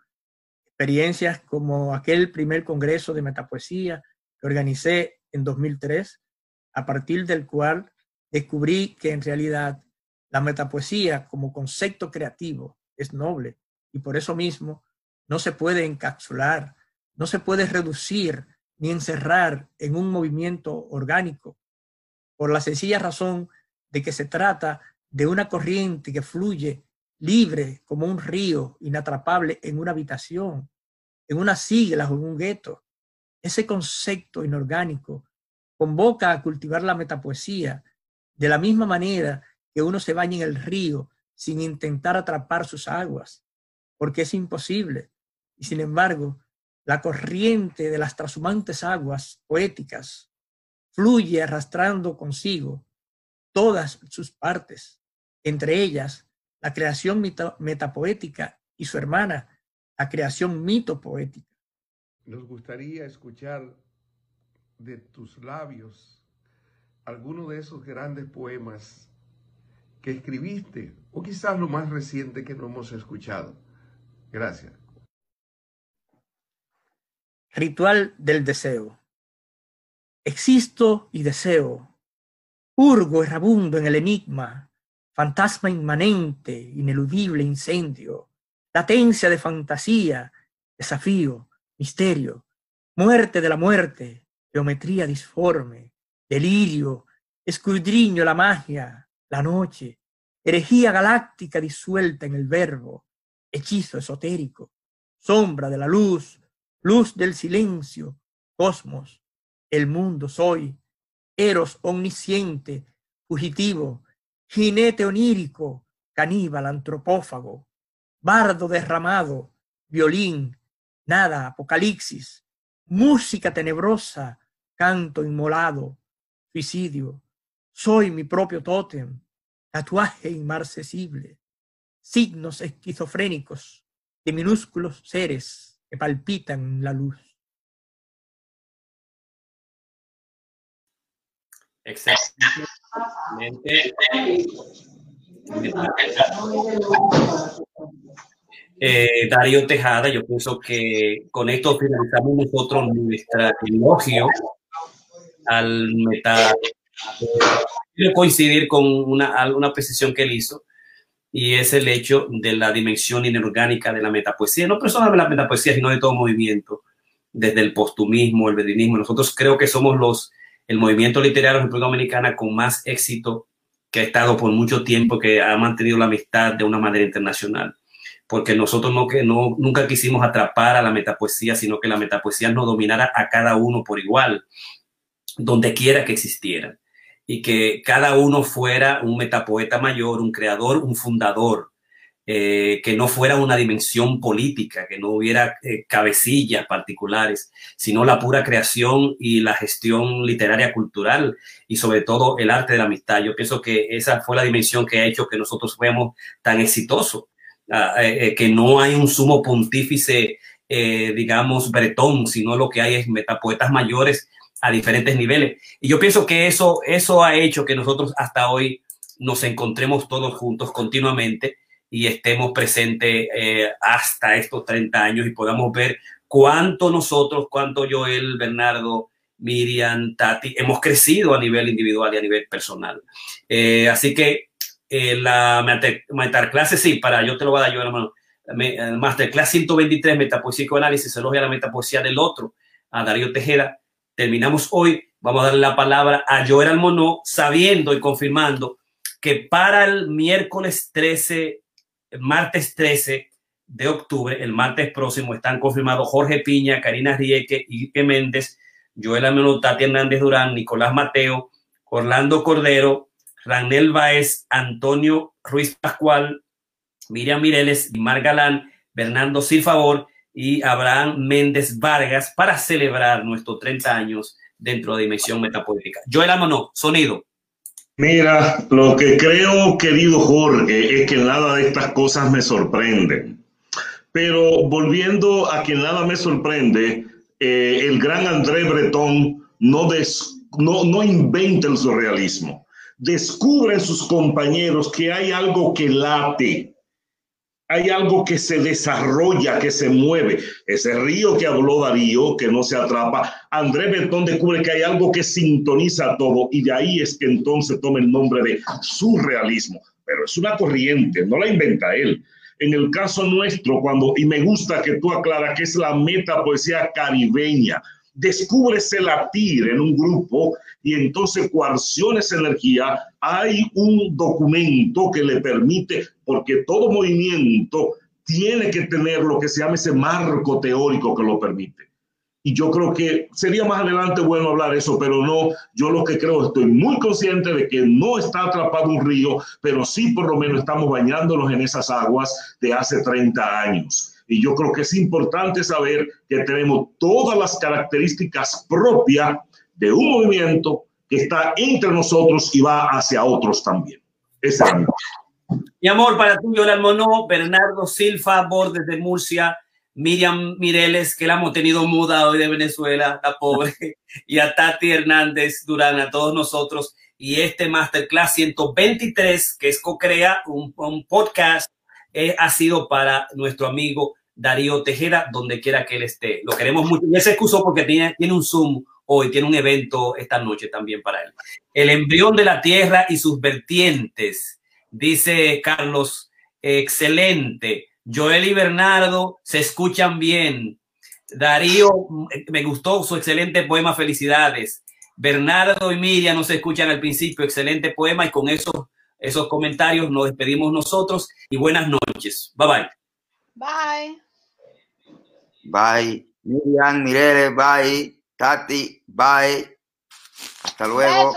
experiencias como aquel primer congreso de metapoesía que organicé en 2003, a partir del cual descubrí que en realidad la metapoesía como concepto creativo es noble y por eso mismo no se puede encapsular, no se puede reducir ni encerrar en un movimiento orgánico, por la sencilla razón de que se trata de una corriente que fluye libre como un río inatrapable en una habitación, en una sigla o en un gueto, ese concepto inorgánico convoca a cultivar la metapoesía de la misma manera que uno se baña en el río sin intentar atrapar sus aguas, porque es imposible. Y sin embargo, la corriente de las trashumantes aguas poéticas fluye arrastrando consigo todas sus partes, entre ellas la creación metapoética y su hermana, la creación mitopoética. Nos gustaría escuchar de tus labios alguno de esos grandes poemas que escribiste o quizás lo más reciente que no hemos escuchado. Gracias. Ritual del deseo. Existo y deseo. Hurgo errabundo en el enigma, fantasma inmanente, ineludible incendio, latencia de fantasía, desafío, misterio, muerte de la muerte, geometría disforme, delirio, escudriño la magia, la noche, herejía galáctica disuelta en el verbo, hechizo esotérico, sombra de la luz, luz del silencio, cosmos, el mundo soy, eros omnisciente, fugitivo, jinete onírico, caníbal antropófago, bardo derramado, violín, nada, apocalipsis, música tenebrosa, canto inmolado, suicidio, soy mi propio tótem, tatuaje inmarcesible, signos esquizofrénicos de minúsculos seres que palpitan la luz. Exactamente. Eh, Darío Tejada, yo pienso que con esto finalizamos nosotros nuestra elogio al meta, quiero coincidir con una, precisión que él hizo y es el hecho de la dimensión inorgánica de la metapoesía, no solamente de la metapoesía, sino de todo movimiento, desde el postumismo, el verdinismo. Nosotros creo que somos los, el movimiento literario de la República Dominicana con más éxito que ha estado por mucho tiempo, que ha mantenido la amistad de una manera internacional. Porque nosotros no, que no, nunca quisimos atrapar a la metapoesía, sino que la metapoesía nos dominara a cada uno por igual, donde quiera que existiera. Y que cada uno fuera un metapoeta mayor, un creador, un fundador, eh, que no fuera una dimensión política, que no hubiera eh, cabecillas particulares, sino la pura creación y la gestión literaria cultural y sobre todo el arte de la amistad. Yo pienso que esa fue la dimensión que ha hecho que nosotros fuéramos tan exitosos, eh, que no hay un sumo pontífice, digamos, bretón, sino lo que hay es metapoetas mayores a diferentes niveles. Y yo pienso que eso, eso ha hecho que nosotros hasta hoy nos encontremos todos juntos continuamente y estemos presentes eh, hasta estos 30 años y podamos ver cuánto nosotros, cuánto Joel, Bernardo, Miriam, Tati, hemos crecido a nivel individual y a nivel personal. Eh, así que eh, la masterclass, sí, para, yo te lo voy a dar yo, hermano. Masterclass 123, Metapoesía Análisis, elogia la metapoesía del otro, a Darío Tejera. Terminamos hoy, vamos a darle la palabra a Joel Almonó, sabiendo y confirmando que para el miércoles 13 martes 13 de octubre, el martes próximo, están confirmados Jorge Piña, Karina Rieke, Ike Méndez, Joel Ameno, Tati Hernández Durán, Nicolás Mateo, Orlando Cordero, Ranel Baez, Antonio Ruiz Pascual, Miriam Mireles, Mar Galán, Fernando Silfavor y Abraham Méndez Vargas para celebrar nuestros 30 años dentro de Dimensión Metapoética. Joel Amano, sonido. Mira, lo que creo, querido Jorge, es que nada de estas cosas me sorprende. Pero volviendo a que nada me sorprende, eh, el gran André Breton no inventa el surrealismo. Descubre en sus compañeros que hay algo que late, hay algo que se desarrolla, que se mueve. Ese río que habló Darío, que no se atrapa, André Bertón descubre que hay algo que sintoniza todo y de ahí es que entonces toma el nombre de surrealismo. Pero es una corriente, no la inventa él. En el caso nuestro, cuando, y me gusta que tú aclaras que es la meta poesía caribeña, descubre ese latir en un grupo y entonces coacciona esa energía, hay un documento que le permite, porque todo movimiento tiene que tener lo que se llama ese marco teórico que lo permite. Y yo creo que sería más adelante bueno hablar eso, pero no, yo lo que creo, estoy muy consciente de que no está atrapado un río, pero sí por lo menos estamos bañándonos en esas aguas de hace 30 años. Y yo creo que es importante saber que tenemos todas las características propias de un movimiento que está entre nosotros y va hacia otros también. Ese es mi amor, para ti, Yoral Monó, Bernardo Silva, Bordes de Murcia, Miriam Mireles, que la hemos tenido muda hoy de Venezuela, la pobre, y a Tati Hernández Durán, a todos nosotros, y este Masterclass 123, que es CoCrea, un, un podcast, eh, ha sido para nuestro amigo Darío Tejera, donde quiera que él esté. Lo queremos mucho. Y él se excusó porque tiene, tiene un Zoom hoy, tiene un evento esta noche también para él. El embrión de la Tierra y sus vertientes, dice Carlos, excelente. Joel y Bernardo se escuchan bien. Darío, me gustó su excelente poema, felicidades. Bernardo y Miriam nos escuchan al principio, excelente poema y con esos comentarios nos despedimos nosotros y buenas noches. Bye bye. Bye. Bye. Miriam, Mirele, bye. Tati, bye. Hasta luego.